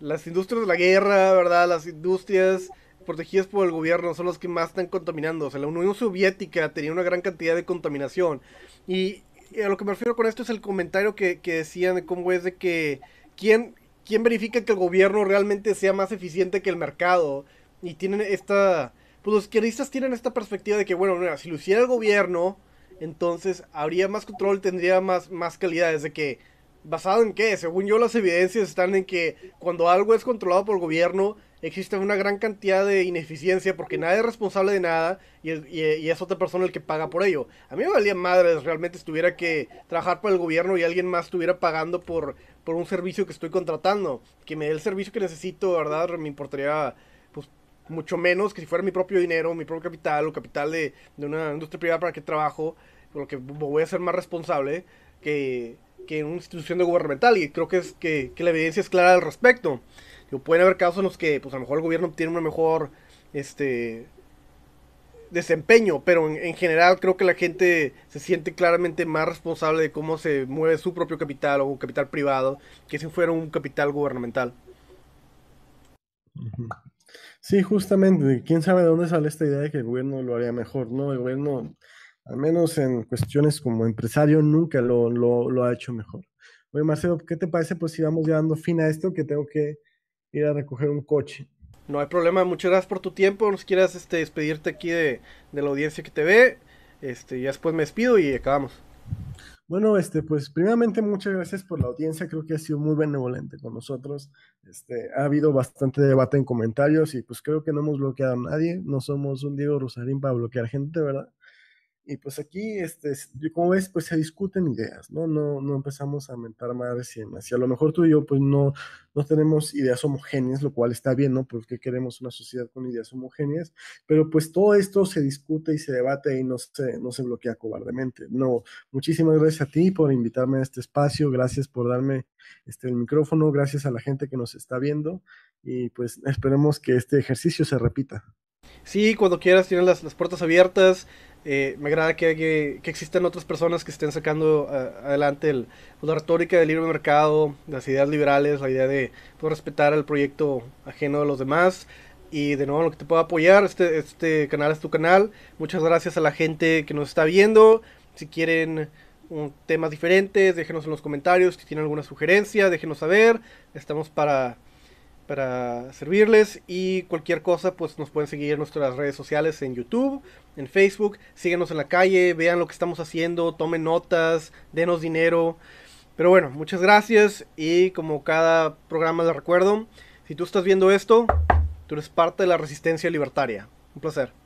las industrias de la guerra, ¿verdad? Las industrias protegidas por el gobierno son las que más están contaminando. O sea, la Unión Soviética tenía una gran cantidad de contaminación. Y, a lo que me refiero con esto es el comentario que, que decían de cómo es de que quién, quién verifica que el gobierno realmente sea más eficiente que el mercado. Y tienen esta... Pues los izquierdistas tienen esta perspectiva de que, bueno, mira, si lo hiciera el gobierno, entonces habría más control, tendría más, más calidad. Desde que, ¿basado en qué? Según yo, las evidencias están en que cuando algo es controlado por el gobierno, existe una gran cantidad de ineficiencia porque nadie es responsable de nada y, es otra persona el que paga por ello. A mí me valía madre realmente estuviera que trabajar para el gobierno y alguien más estuviera pagando por, por un servicio que estoy contratando. Que me dé el servicio que necesito, ¿verdad? Me importaría pues mucho menos que si fuera mi propio dinero, mi propio capital o capital de, de una industria privada para que trabajo, por lo que voy a ser más responsable que, que en una institución de gubernamental y creo que, es, que, la evidencia es clara al respecto. Pueden haber casos en los que pues a lo mejor el gobierno tiene una mejor este desempeño, pero en, en, general creo que la gente se siente claramente más responsable de cómo se mueve su propio capital o capital privado que si fuera un capital gubernamental. Sí, justamente, quién sabe de dónde sale esta idea de que el gobierno lo haría mejor, ¿no? El gobierno, al menos en cuestiones como empresario, nunca lo, lo, ha hecho mejor. Oye, Marcelo, ¿qué te parece? Pues si vamos ya dando fin a esto, que tengo que ir a recoger un coche. No hay problema, muchas gracias por tu tiempo. No quieras este, despedirte aquí de, de, la audiencia que te ve. Este, ya después me despido y acabamos. Bueno, este, pues primeramente muchas gracias por la audiencia, creo que ha sido muy benevolente con nosotros. Este, ha habido bastante debate en comentarios y pues creo que no hemos bloqueado a nadie, no somos un Diego Rosarín para bloquear gente, ¿verdad? Y pues aquí, este, como ves, pues se discuten ideas, ¿no? No, no empezamos a mentar madres y demás. Y a lo mejor tú y yo, pues no, no tenemos ideas homogéneas, lo cual está bien, ¿no? Porque queremos una sociedad con ideas homogéneas, pero pues todo esto se discute y se debate y no se, no se bloquea cobardemente. No, muchísimas gracias a ti por invitarme a este espacio, gracias por darme este, el micrófono, gracias a la gente que nos está viendo y pues esperemos que este ejercicio se repita. Sí, cuando quieras, tienes las, las puertas abiertas. Eh, me agrada que, que, que, existan otras personas que estén sacando uh, adelante el, pues, la retórica del libre mercado, las ideas liberales, la idea de poder respetar el proyecto ajeno de los demás. Y de nuevo, lo que te puedo apoyar, este, este canal es tu canal. Muchas gracias a la gente que nos está viendo. Si quieren temas diferentes, déjenos en los comentarios. Si tienen alguna sugerencia, déjenos saber. Estamos para para servirles y cualquier cosa pues nos pueden seguir en nuestras redes sociales en YouTube, en Facebook, síguenos en la calle, vean lo que estamos haciendo, tomen notas, denos dinero. Pero bueno, muchas gracias y como cada programa les recuerdo, si tú estás viendo esto, tú eres parte de la resistencia libertaria. Un placer.